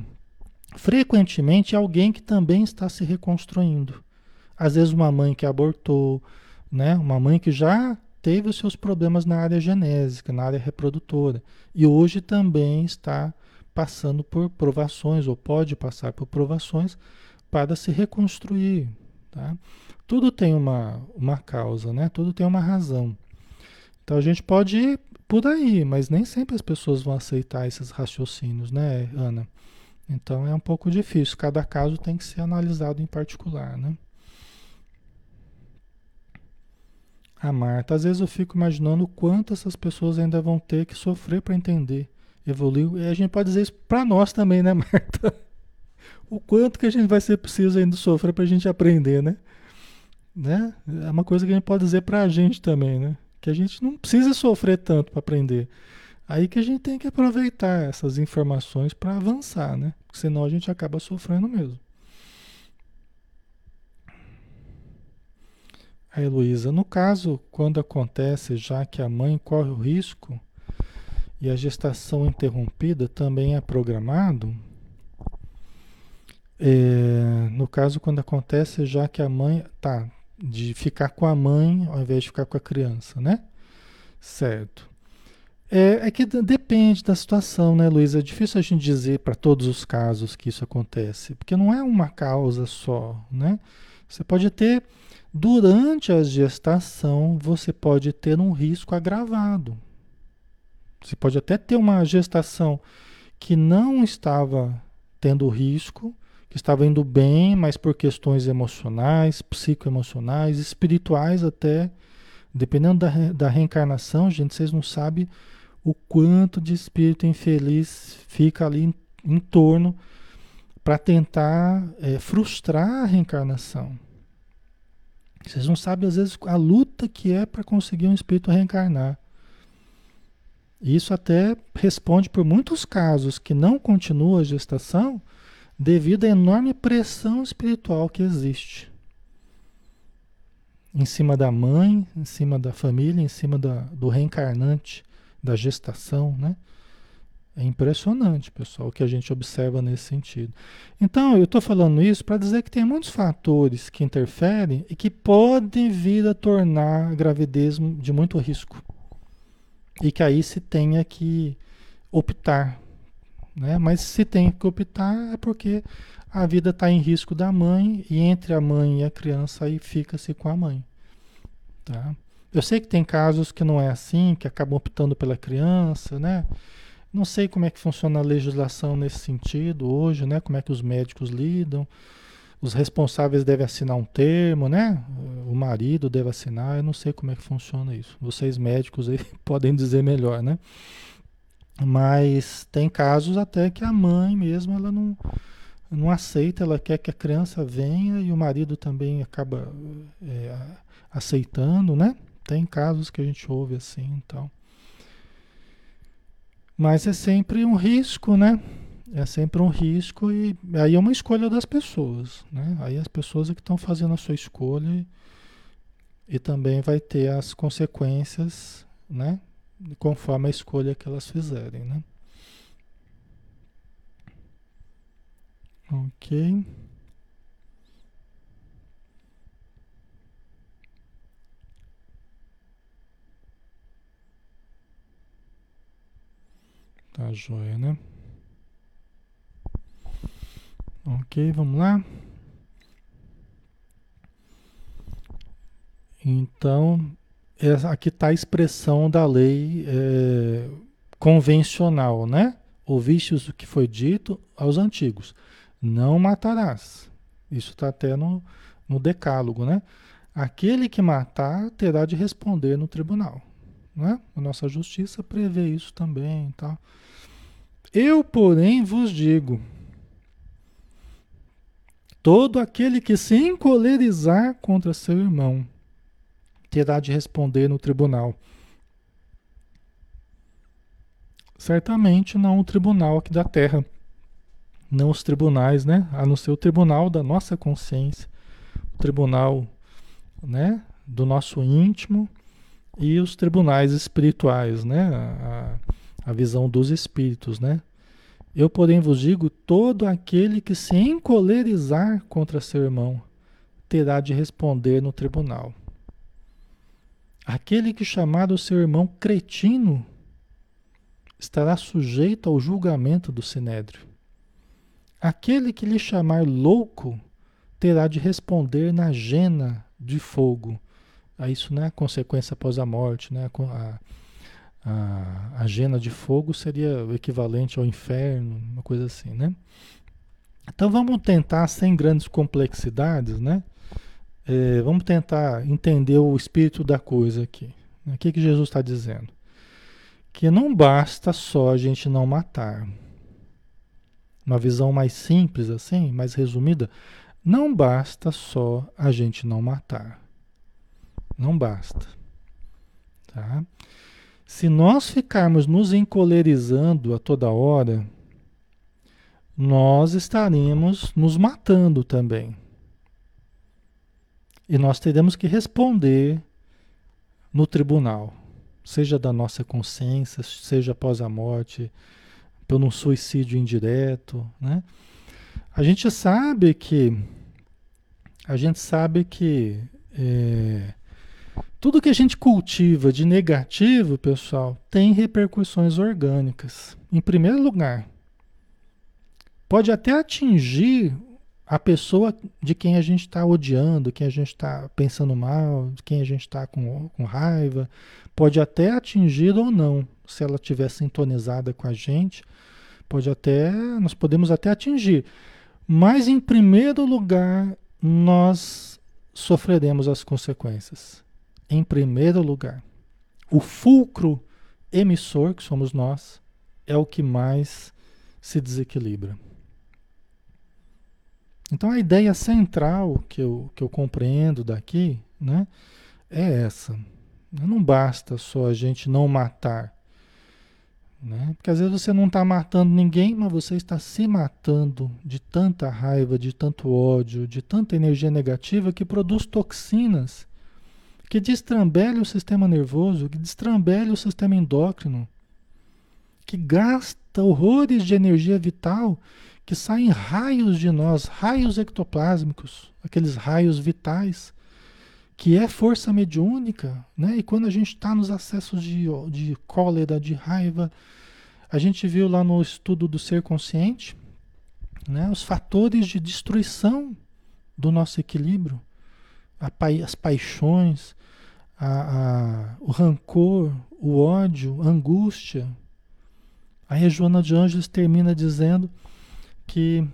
frequentemente alguém que também está se reconstruindo. Às vezes uma mãe que abortou, né? Uma mãe que já teve os seus problemas na área genésica, na área reprodutora, e hoje também está passando por provações ou pode passar por provações para se reconstruir, tá? Tudo tem uma, uma causa, né? Tudo tem uma razão. Então a gente pode ir por aí, mas nem sempre as pessoas vão aceitar esses raciocínios, né, Ana? Então é um pouco difícil, cada caso tem que ser analisado em particular, né? A Marta, às vezes eu fico imaginando quanto essas pessoas ainda vão ter que sofrer para entender evoluiu. E a gente pode dizer isso para nós também, né, *laughs* Marta? O quanto que a gente vai ser preciso ainda sofrer para a gente aprender, né? né? É uma coisa que a gente pode dizer para a gente também, né? Que a gente não precisa sofrer tanto para aprender. Aí que a gente tem que aproveitar essas informações para avançar, né? Porque senão a gente acaba sofrendo mesmo. A Heloísa, no caso, quando acontece já que a mãe corre o risco e a gestação interrompida também é programado, é, no caso, quando acontece já que a mãe tá de ficar com a mãe ao invés de ficar com a criança, né? Certo. É, é que depende da situação, né, Luísa? É difícil a gente dizer para todos os casos que isso acontece, porque não é uma causa só, né? Você pode ter, durante a gestação, você pode ter um risco agravado. Você pode até ter uma gestação que não estava tendo risco, que estava indo bem, mas por questões emocionais, psicoemocionais, espirituais até, dependendo da, da reencarnação, gente, vocês não sabem o quanto de espírito infeliz fica ali em, em torno para tentar é, frustrar a reencarnação. Vocês não sabem, às vezes, a luta que é para conseguir um espírito reencarnar. Isso até responde por muitos casos que não continua a gestação devido à enorme pressão espiritual que existe em cima da mãe, em cima da família, em cima da, do reencarnante, da gestação, né? É impressionante, pessoal, o que a gente observa nesse sentido. Então, eu estou falando isso para dizer que tem muitos fatores que interferem e que podem vir a tornar a gravidez de muito risco. E que aí se tenha que optar né? Mas se tem que optar é porque a vida está em risco da mãe e entre a mãe e a criança aí fica-se com a mãe. Tá? Eu sei que tem casos que não é assim, que acabam optando pela criança, né? Não sei como é que funciona a legislação nesse sentido hoje, né? Como é que os médicos lidam. Os responsáveis devem assinar um termo, né? O marido deve assinar, eu não sei como é que funciona isso. Vocês médicos aí *laughs* podem dizer melhor, né? Mas tem casos até que a mãe mesmo ela não, não aceita, ela quer que a criança venha e o marido também acaba é, aceitando, né? Tem casos que a gente ouve assim, então. Mas é sempre um risco, né? É sempre um risco e aí é uma escolha das pessoas, né? Aí as pessoas é que estão fazendo a sua escolha e, e também vai ter as consequências, né? conforme a escolha que elas fizerem, né? Ok. Tá joia, né? Ok, vamos lá. Então, é, aqui está a expressão da lei é, convencional, né? Ouvistes o que foi dito aos antigos: não matarás. Isso está até no, no decálogo, né? Aquele que matar terá de responder no tribunal. Né? A nossa justiça prevê isso também. Tá? Eu, porém, vos digo: todo aquele que se encolerizar contra seu irmão terá de responder no tribunal. Certamente não o tribunal aqui da terra, não os tribunais, né? A não ser o tribunal da nossa consciência, o tribunal, né? Do nosso íntimo e os tribunais espirituais, né? A, a visão dos espíritos, né? Eu, porém, vos digo: todo aquele que se encolerizar contra seu irmão terá de responder no tribunal. Aquele que chamar o seu irmão cretino estará sujeito ao julgamento do sinédrio. Aquele que lhe chamar louco terá de responder na jena de fogo. A isso não é consequência após a morte, né? A, a, a jena de fogo seria o equivalente ao inferno, uma coisa assim, né? Então vamos tentar, sem grandes complexidades, né? É, vamos tentar entender o espírito da coisa aqui. O que, que Jesus está dizendo? que não basta só a gente não matar. Uma visão mais simples assim, mais resumida, não basta só a gente não matar. Não basta. Tá? Se nós ficarmos nos encolerizando a toda hora, nós estaremos nos matando também. E nós teremos que responder no tribunal seja da nossa consciência, seja após a morte, um suicídio indireto, né? A gente sabe que a gente sabe que é, tudo que a gente cultiva de negativo, pessoal, tem repercussões orgânicas. Em primeiro lugar, pode até atingir a pessoa de quem a gente está odiando, quem a gente está pensando mal, de quem a gente está com, com raiva, pode até atingir ou não, se ela estiver sintonizada com a gente, pode até, nós podemos até atingir. Mas em primeiro lugar, nós sofreremos as consequências. Em primeiro lugar, o fulcro emissor, que somos nós, é o que mais se desequilibra. Então a ideia central que eu, que eu compreendo daqui né, é essa. Não basta só a gente não matar. Né? Porque às vezes você não está matando ninguém, mas você está se matando de tanta raiva, de tanto ódio, de tanta energia negativa que produz toxinas, que destrambelha o sistema nervoso, que destrambelha o sistema endócrino, que gasta horrores de energia vital que saem raios de nós, raios ectoplásmicos, aqueles raios vitais, que é força mediúnica, né? E quando a gente está nos acessos de, de cólera, de raiva, a gente viu lá no estudo do ser consciente, né? Os fatores de destruição do nosso equilíbrio, pa as paixões, a, a, o rancor, o ódio, a angústia. Aí a Joana de Anjos termina dizendo que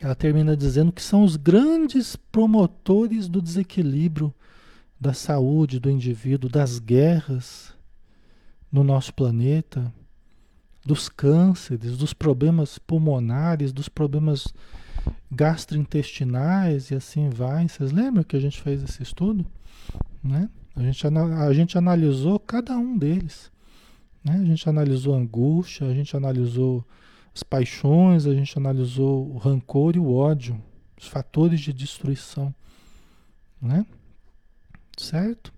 ela termina dizendo que são os grandes promotores do desequilíbrio da saúde do indivíduo, das guerras no nosso planeta, dos cânceres, dos problemas pulmonares, dos problemas gastrointestinais e assim vai. Vocês lembram que a gente fez esse estudo? Né? A, gente, a gente analisou cada um deles. Né? A gente analisou a angústia, a gente analisou as paixões, a gente analisou o rancor e o ódio, os fatores de destruição, né? Certo?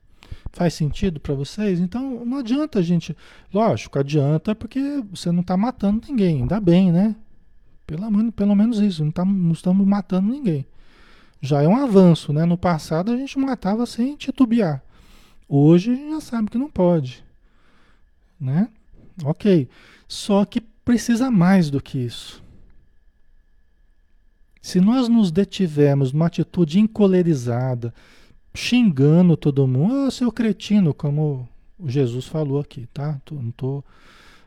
Faz sentido para vocês? Então não adianta a gente, lógico, adianta porque você não está matando ninguém, ainda bem, né? Pelo, pelo menos isso, não, tá, não estamos matando ninguém. Já é um avanço, né? No passado a gente matava sem titubear. Hoje a gente já sabe que não pode, né? Ok. Só que precisa mais do que isso. Se nós nos detivermos numa atitude encolerizada, xingando todo mundo, oh, seu cretino, como Jesus falou aqui, tá? Não tô,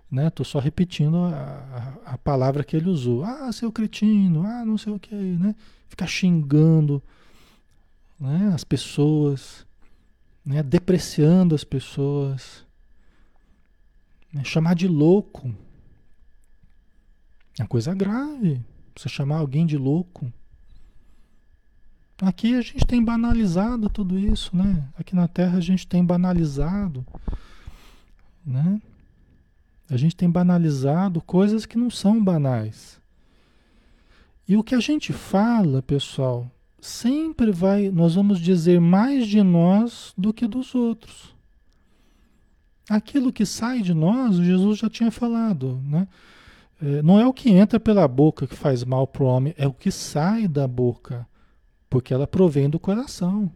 né? Tô só repetindo a, a, palavra que ele usou. Ah, seu cretino, ah, não sei o que, né? Ficar xingando né? as pessoas, né? depreciando as pessoas, né? chamar de louco, é coisa grave. Você chamar alguém de louco. Aqui a gente tem banalizado tudo isso, né? Aqui na Terra a gente tem banalizado, né? A gente tem banalizado coisas que não são banais. E o que a gente fala, pessoal, sempre vai, nós vamos dizer mais de nós do que dos outros. Aquilo que sai de nós, Jesus já tinha falado, né? É, não é o que entra pela boca que faz mal para o homem, é o que sai da boca, porque ela provém do coração.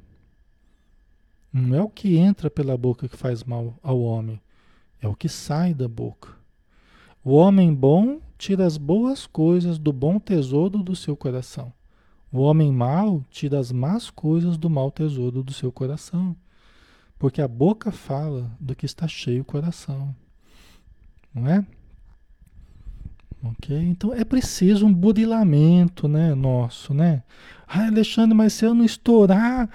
Não é o que entra pela boca que faz mal ao homem, é o que sai da boca. O homem bom tira as boas coisas do bom tesouro do seu coração. O homem mau tira as más coisas do mau tesouro do seu coração. Porque a boca fala do que está cheio o coração. Não é? Ok? Então é preciso um burilamento, né, nosso, né? Ai, Alexandre, mas se eu não estourar,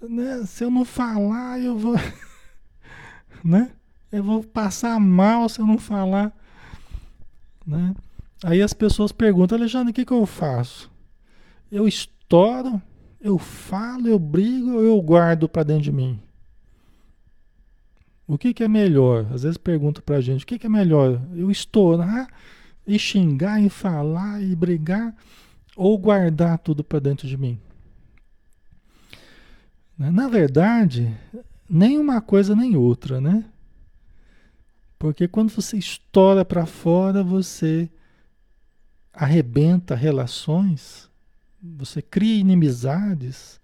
né, se eu não falar, eu vou, *laughs* né? Eu vou passar mal se eu não falar. Né? Aí as pessoas perguntam, Alexandre, o que, que eu faço? Eu estouro, eu falo, eu brigo ou eu guardo para dentro de mim? O que, que é melhor? Às vezes perguntam para a gente, o que, que é melhor? Eu estourar e xingar e falar e brigar ou guardar tudo para dentro de mim? Na verdade, nem uma coisa nem outra, né? Porque quando você estoura para fora, você arrebenta relações, você cria inimizades,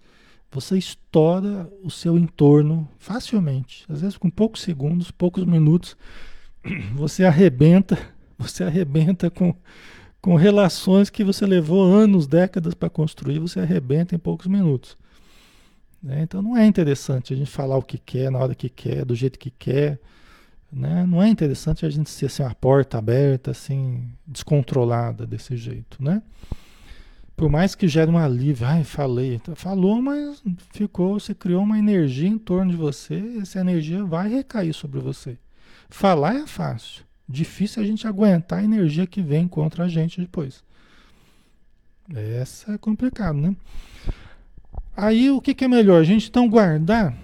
você estoura o seu entorno facilmente. Às vezes com poucos segundos, poucos minutos, *clears throat* você arrebenta, *laughs* você arrebenta com, com relações que você levou anos, décadas para construir, você arrebenta em poucos minutos. Né? Então não é interessante a gente falar o que quer, na hora que quer, do jeito que quer. Né? Não é interessante a gente ser assim, uma porta aberta, assim, descontrolada desse jeito, né? Por mais que gere um alívio, ai, falei, falou, mas ficou, você criou uma energia em torno de você, essa energia vai recair sobre você. Falar é fácil, difícil a gente aguentar a energia que vem contra a gente depois. Essa é complicado, né? Aí o que, que é melhor? A gente então guardar,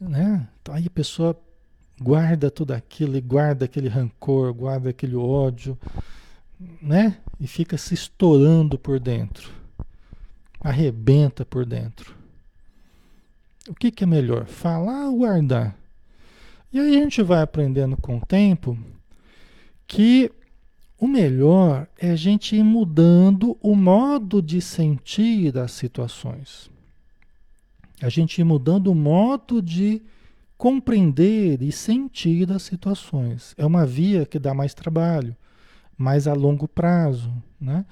né? Então, aí a pessoa guarda tudo aquilo e guarda aquele rancor, guarda aquele ódio, né? E fica se estourando por dentro. Arrebenta por dentro. O que, que é melhor? Falar ou guardar? E aí a gente vai aprendendo com o tempo que o melhor é a gente ir mudando o modo de sentir as situações. A gente ir mudando o modo de compreender e sentir as situações. É uma via que dá mais trabalho, mais a longo prazo, né?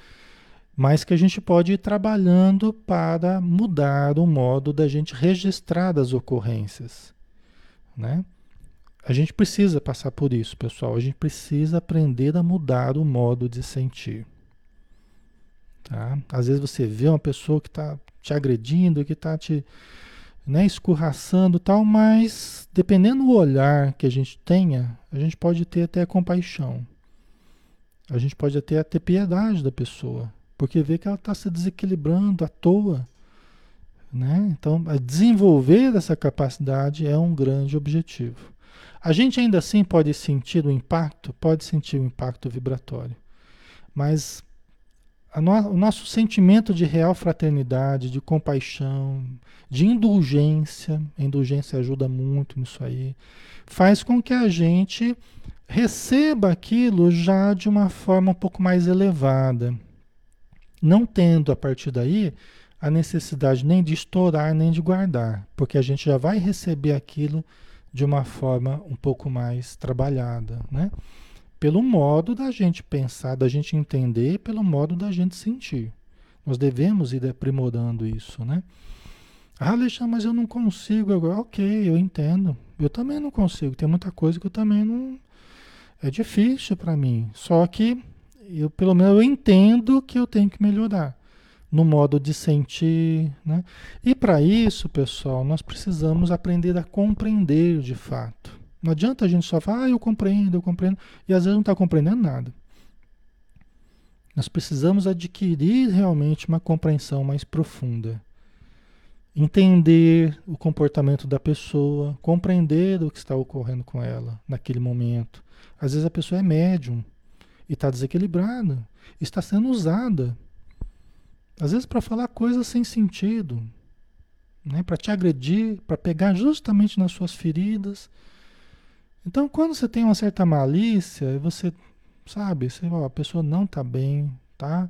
mas que a gente pode ir trabalhando para mudar o modo da gente registrar as ocorrências. Né? A gente precisa passar por isso, pessoal. A gente precisa aprender a mudar o modo de sentir. Tá? Às vezes você vê uma pessoa que está te agredindo, que está te né, escorraçando tal, mas dependendo do olhar que a gente tenha, a gente pode ter até compaixão. A gente pode até ter piedade da pessoa, porque vê que ela está se desequilibrando à toa. Né? Então, desenvolver essa capacidade é um grande objetivo. A gente ainda assim pode sentir o impacto, pode sentir o impacto vibratório, mas no, o nosso sentimento de real fraternidade, de compaixão, de indulgência, a indulgência ajuda muito nisso aí, faz com que a gente receba aquilo já de uma forma um pouco mais elevada, não tendo a partir daí a necessidade nem de estourar nem de guardar, porque a gente já vai receber aquilo de uma forma um pouco mais trabalhada, né? Pelo modo da gente pensar, da gente entender, pelo modo da gente sentir. Nós devemos ir aprimorando isso, né? Ah, Alexandre, mas eu não consigo agora. Ok, eu entendo. Eu também não consigo. Tem muita coisa que eu também não. É difícil para mim. Só que eu, pelo menos, eu entendo que eu tenho que melhorar no modo de sentir, né? E para isso, pessoal, nós precisamos aprender a compreender de fato. Não adianta a gente só falar, ah, eu compreendo, eu compreendo, e às vezes não está compreendendo nada. Nós precisamos adquirir realmente uma compreensão mais profunda. Entender o comportamento da pessoa, compreender o que está ocorrendo com ela naquele momento. Às vezes a pessoa é médium e está desequilibrada, está sendo usada. Às vezes para falar coisas sem sentido, né? para te agredir, para pegar justamente nas suas feridas então, quando você tem uma certa malícia, você sabe, você, ó, a pessoa não está bem, tá?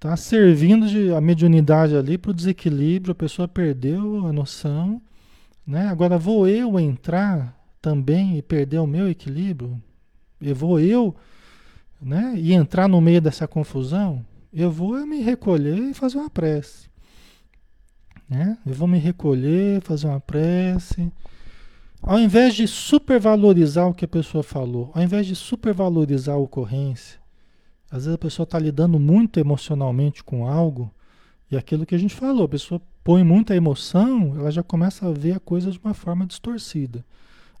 Tá servindo de a mediunidade ali para o desequilíbrio, a pessoa perdeu a noção, né? Agora vou eu entrar também e perder o meu equilíbrio? Eu vou eu, né? E entrar no meio dessa confusão? Eu vou me recolher e fazer uma prece, né? Eu vou me recolher, fazer uma prece ao invés de supervalorizar o que a pessoa falou, ao invés de supervalorizar a ocorrência, às vezes a pessoa está lidando muito emocionalmente com algo, e aquilo que a gente falou, a pessoa põe muita emoção, ela já começa a ver a coisa de uma forma distorcida.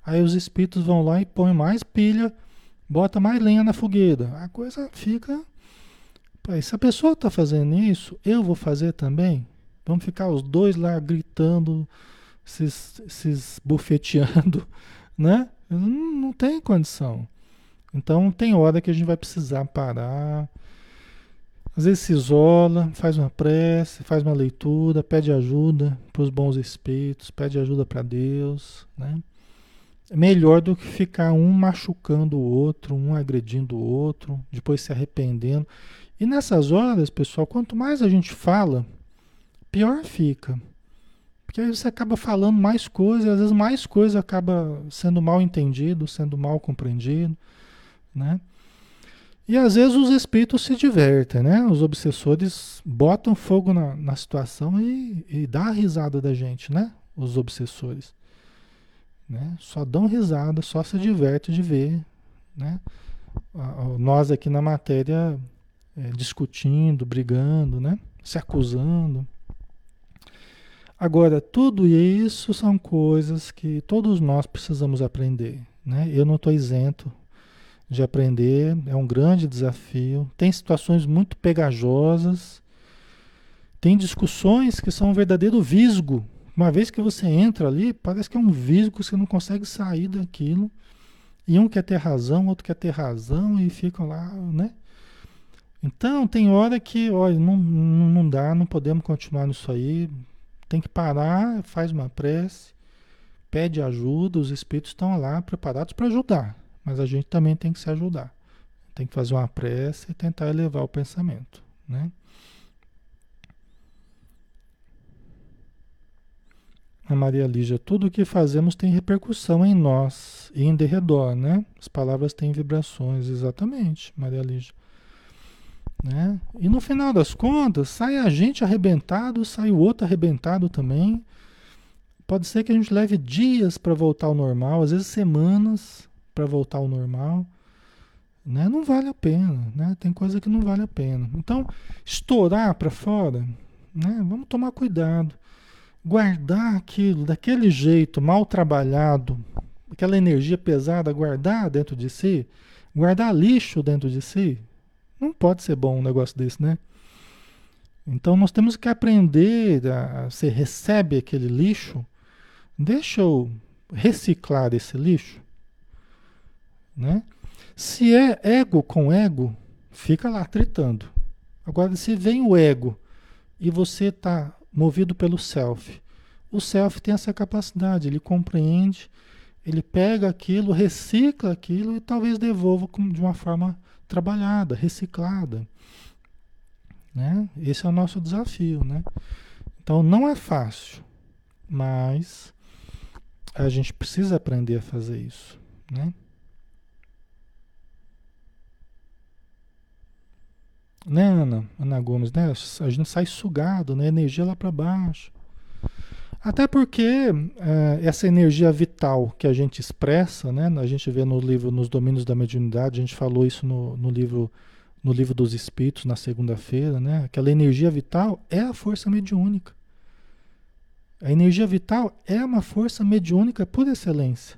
Aí os espíritos vão lá e põem mais pilha, bota mais lenha na fogueira. A coisa fica. Se a pessoa está fazendo isso, eu vou fazer também. Vamos ficar os dois lá gritando, se, se bufeteando, *laughs* né? Não, não tem condição. Então tem hora que a gente vai precisar parar. Às vezes se isola, faz uma prece, faz uma leitura, pede ajuda para os bons espíritos, pede ajuda para Deus, né? É melhor do que ficar um machucando o outro, um agredindo o outro, depois se arrependendo. E nessas horas, pessoal, quanto mais a gente fala, pior fica. Porque aí você acaba falando mais coisas, às vezes mais coisa acaba sendo mal entendido, sendo mal compreendido, né? E às vezes os espíritos se divertem, né? Os obsessores botam fogo na, na situação e, e dá a risada da gente, né? Os obsessores. Né? Só dão risada, só se diverte de ver. Né? Nós aqui na matéria é, discutindo, brigando, né? se acusando. Agora, tudo isso são coisas que todos nós precisamos aprender. Né? Eu não estou isento de aprender, é um grande desafio. Tem situações muito pegajosas, tem discussões que são um verdadeiro visgo uma vez que você entra ali, parece que é um visgo, você não consegue sair daquilo. E um quer ter razão, outro quer ter razão e ficam lá, né? Então, tem hora que, olha, não, não dá, não podemos continuar nisso aí. Tem que parar, faz uma prece, pede ajuda, os espíritos estão lá preparados para ajudar. Mas a gente também tem que se ajudar. Tem que fazer uma prece e tentar elevar o pensamento, né? A Maria Lígia, tudo o que fazemos tem repercussão em nós e em derredor, né? As palavras têm vibrações, exatamente, Maria Lígia. Né? E no final das contas, sai a gente arrebentado, sai o outro arrebentado também. Pode ser que a gente leve dias para voltar ao normal, às vezes semanas para voltar ao normal. Né? Não vale a pena, né? Tem coisa que não vale a pena. Então, estourar para fora, né? Vamos tomar cuidado guardar aquilo daquele jeito, mal trabalhado, aquela energia pesada, guardar dentro de si, guardar lixo dentro de si, não pode ser bom um negócio desse, né? Então nós temos que aprender, a, você recebe aquele lixo, deixa eu reciclar esse lixo, né? Se é ego com ego, fica lá tritando. Agora, se vem o ego e você está movido pelo self. O self tem essa capacidade, ele compreende, ele pega aquilo, recicla aquilo e talvez devolva de uma forma trabalhada, reciclada. Né? Esse é o nosso desafio. Né? Então não é fácil, mas a gente precisa aprender a fazer isso. Né? Né, Ana? Ana Gomes, né? A gente sai sugado, né? Energia lá para baixo. Até porque é, essa energia vital que a gente expressa, né? A gente vê no livro Nos Domínios da Mediunidade, a gente falou isso no, no livro no livro dos Espíritos, na segunda-feira, né? Aquela energia vital é a força mediúnica. A energia vital é uma força mediúnica por excelência.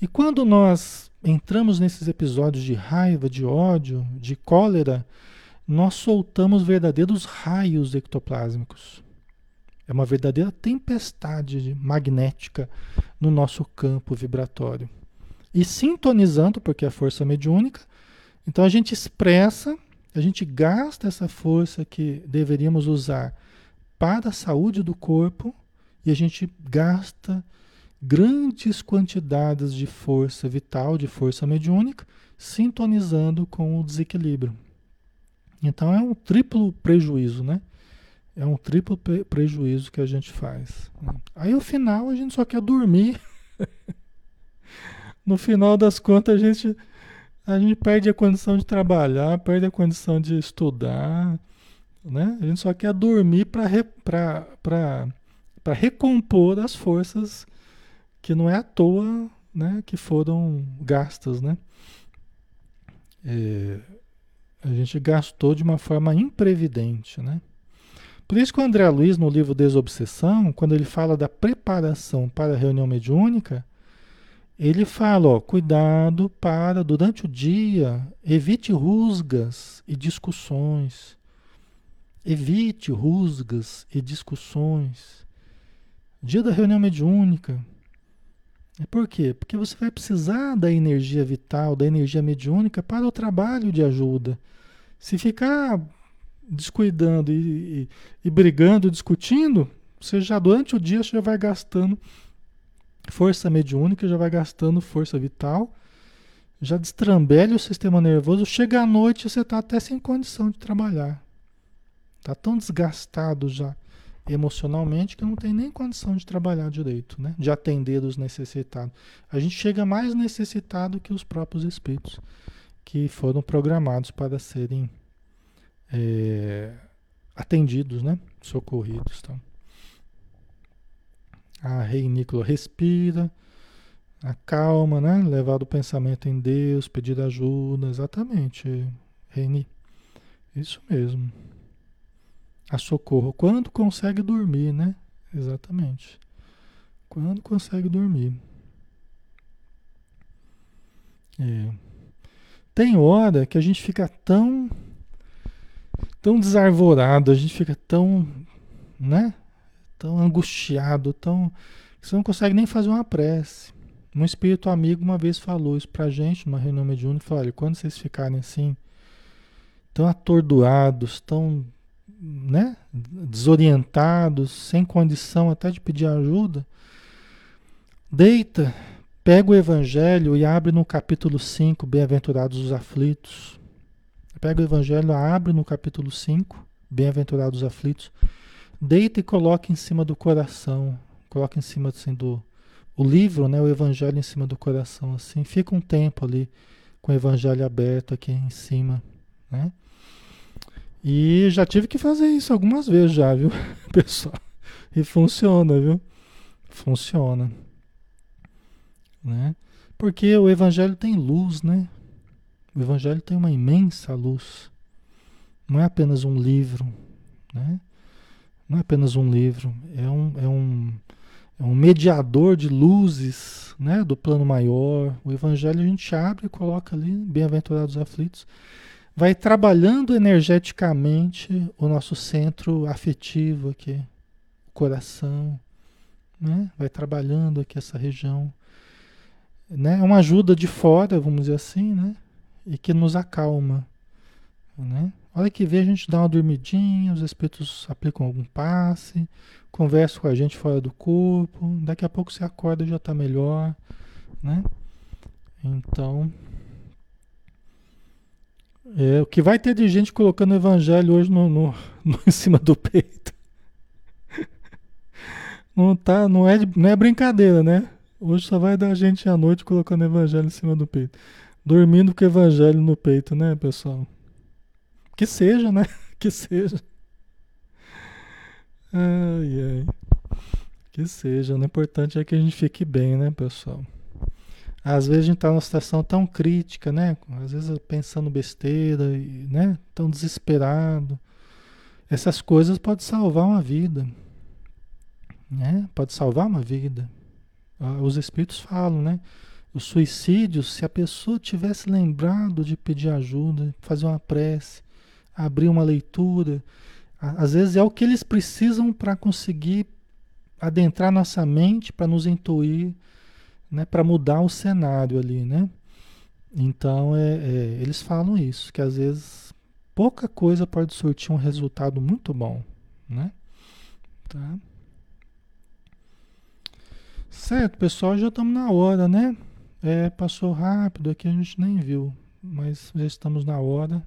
E quando nós entramos nesses episódios de raiva, de ódio, de cólera, nós soltamos verdadeiros raios ectoplásmicos. É uma verdadeira tempestade magnética no nosso campo vibratório. E sintonizando, porque é força mediúnica, então a gente expressa, a gente gasta essa força que deveríamos usar para a saúde do corpo e a gente gasta grandes quantidades de força vital, de força mediúnica, sintonizando com o desequilíbrio. Então é um triplo prejuízo, né? É um triplo prejuízo que a gente faz. Né? Aí no final a gente só quer dormir. *laughs* no final das contas a gente, a gente perde a condição de trabalhar, perde a condição de estudar. Né? A gente só quer dormir para recompor as forças que não é à toa né, que foram gastas. Né? É, a gente gastou de uma forma imprevidente, né? Por isso que o André Luiz, no livro Desobsessão, quando ele fala da preparação para a reunião mediúnica, ele fala, ó, cuidado para durante o dia, evite rusgas e discussões. Evite rusgas e discussões. Dia da reunião mediúnica. É por quê? Porque você vai precisar da energia vital, da energia mediúnica para o trabalho de ajuda. Se ficar descuidando e, e, e brigando, discutindo, você já durante o dia você já vai gastando força mediúnica, já vai gastando força vital, já destrambelha o sistema nervoso. Chega à noite você está até sem condição de trabalhar. Está tão desgastado já emocionalmente que não tem nem condição de trabalhar direito, né? de atender os necessitados. A gente chega mais necessitado que os próprios espíritos que foram programados para serem é, atendidos, né? socorridos. Então. A Rei Nicola respira, acalma, né? levar o pensamento em Deus, pedir ajuda, exatamente, Reini. Isso mesmo a socorro. Quando consegue dormir, né? Exatamente. Quando consegue dormir. É. Tem hora que a gente fica tão tão desarvorado, a gente fica tão, né? Tão angustiado, tão que você não consegue nem fazer uma prece. Um espírito amigo uma vez falou isso pra gente numa reunião mediúnica, falou, olha, quando vocês ficarem assim, tão atordoados, tão né, desorientados, sem condição até de pedir ajuda, deita, pega o evangelho e abre no capítulo 5, bem-aventurados os aflitos. Pega o evangelho, abre no capítulo 5, bem-aventurados os aflitos. Deita e coloca em cima do coração, coloca em cima assim do o livro, né, o evangelho em cima do coração assim. Fica um tempo ali com o evangelho aberto aqui em cima, né? E já tive que fazer isso algumas vezes já, viu, *laughs* pessoal? E funciona, viu? Funciona. Né? Porque o evangelho tem luz, né? O evangelho tem uma imensa luz. Não é apenas um livro, né? Não é apenas um livro, é um, é um, é um mediador de luzes, né? Do plano maior. O evangelho a gente abre e coloca ali, bem-aventurados aflitos vai trabalhando energeticamente o nosso centro afetivo aqui, o coração, né? Vai trabalhando aqui essa região, né? É uma ajuda de fora, vamos dizer assim, né? E que nos acalma, né? Olha que vê a gente dá uma dormidinha, os espíritos aplicam algum passe, conversam com a gente fora do corpo, daqui a pouco você acorda e já está melhor, né? Então, é, o que vai ter de gente colocando o evangelho hoje no, no, *laughs* no em cima do peito. *laughs* Não, tá, não, é, não é brincadeira, né? Hoje só vai dar gente à noite colocando o evangelho em cima do peito. Dormindo com o evangelho no peito, né, pessoal? Que seja, né? *laughs* Que seja. Ai, ai. Que seja. O importante é que a gente fique bem, né, pessoal? Às vezes a gente está numa situação tão crítica, né? Às vezes pensando besteira, né? Tão desesperado. Essas coisas podem salvar uma vida, né? Pode salvar uma vida. Ah, os espíritos falam, né? O suicídio, se a pessoa tivesse lembrado de pedir ajuda, fazer uma prece, abrir uma leitura, às vezes é o que eles precisam para conseguir adentrar nossa mente, para nos intuir né, para mudar o cenário ali, né? Então, é, é, eles falam isso, que às vezes pouca coisa pode surtir um resultado muito bom, né? Tá? Certo, pessoal, já estamos na hora, né? É, passou rápido aqui, a gente nem viu, mas já estamos na hora.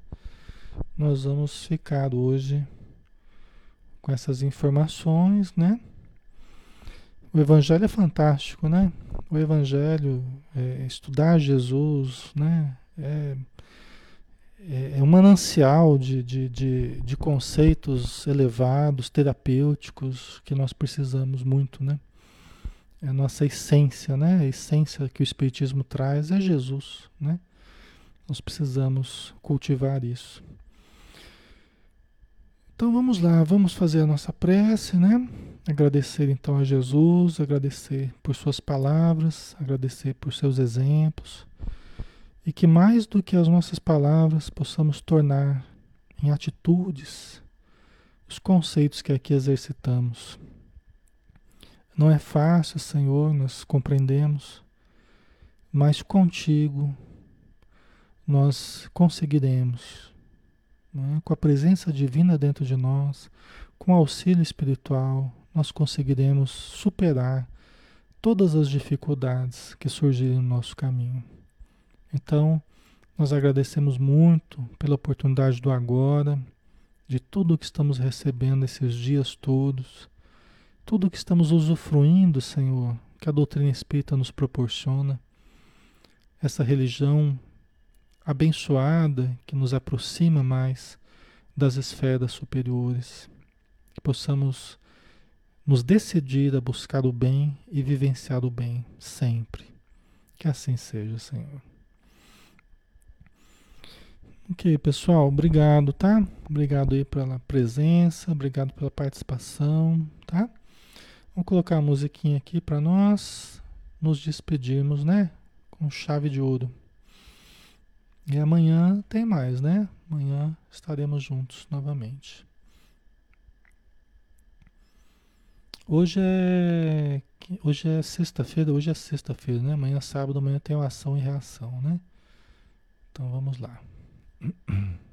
Nós vamos ficar hoje com essas informações, né? O Evangelho é fantástico, né? O Evangelho, é, estudar Jesus, né? É, é, é um manancial de, de, de, de, conceitos elevados, terapêuticos, que nós precisamos muito, né? É a nossa essência, né? A essência que o Espiritismo traz é Jesus, né? Nós precisamos cultivar isso. Então vamos lá, vamos fazer a nossa prece, né? agradecer então a Jesus, agradecer por suas palavras, agradecer por seus exemplos e que mais do que as nossas palavras possamos tornar em atitudes os conceitos que aqui exercitamos. Não é fácil, Senhor, nós compreendemos, mas contigo nós conseguiremos, é? com a presença divina dentro de nós, com auxílio espiritual, nós conseguiremos superar todas as dificuldades que surgirem no nosso caminho. Então, nós agradecemos muito pela oportunidade do agora, de tudo que estamos recebendo esses dias todos, tudo que estamos usufruindo, Senhor, que a doutrina espírita nos proporciona, essa religião abençoada que nos aproxima mais das esferas superiores, que possamos nos decidir a buscar o bem e vivenciar o bem sempre. Que assim seja, Senhor. Ok, pessoal, obrigado, tá? Obrigado aí pela presença, obrigado pela participação, tá? Vamos colocar a musiquinha aqui para nós nos despedirmos, né? Com chave de ouro. E amanhã tem mais, né? Amanhã estaremos juntos novamente. Hoje é hoje é sexta-feira, hoje é sexta-feira, né? Amanhã é sábado, amanhã tem ação e reação, né? Então vamos lá. *clears throat*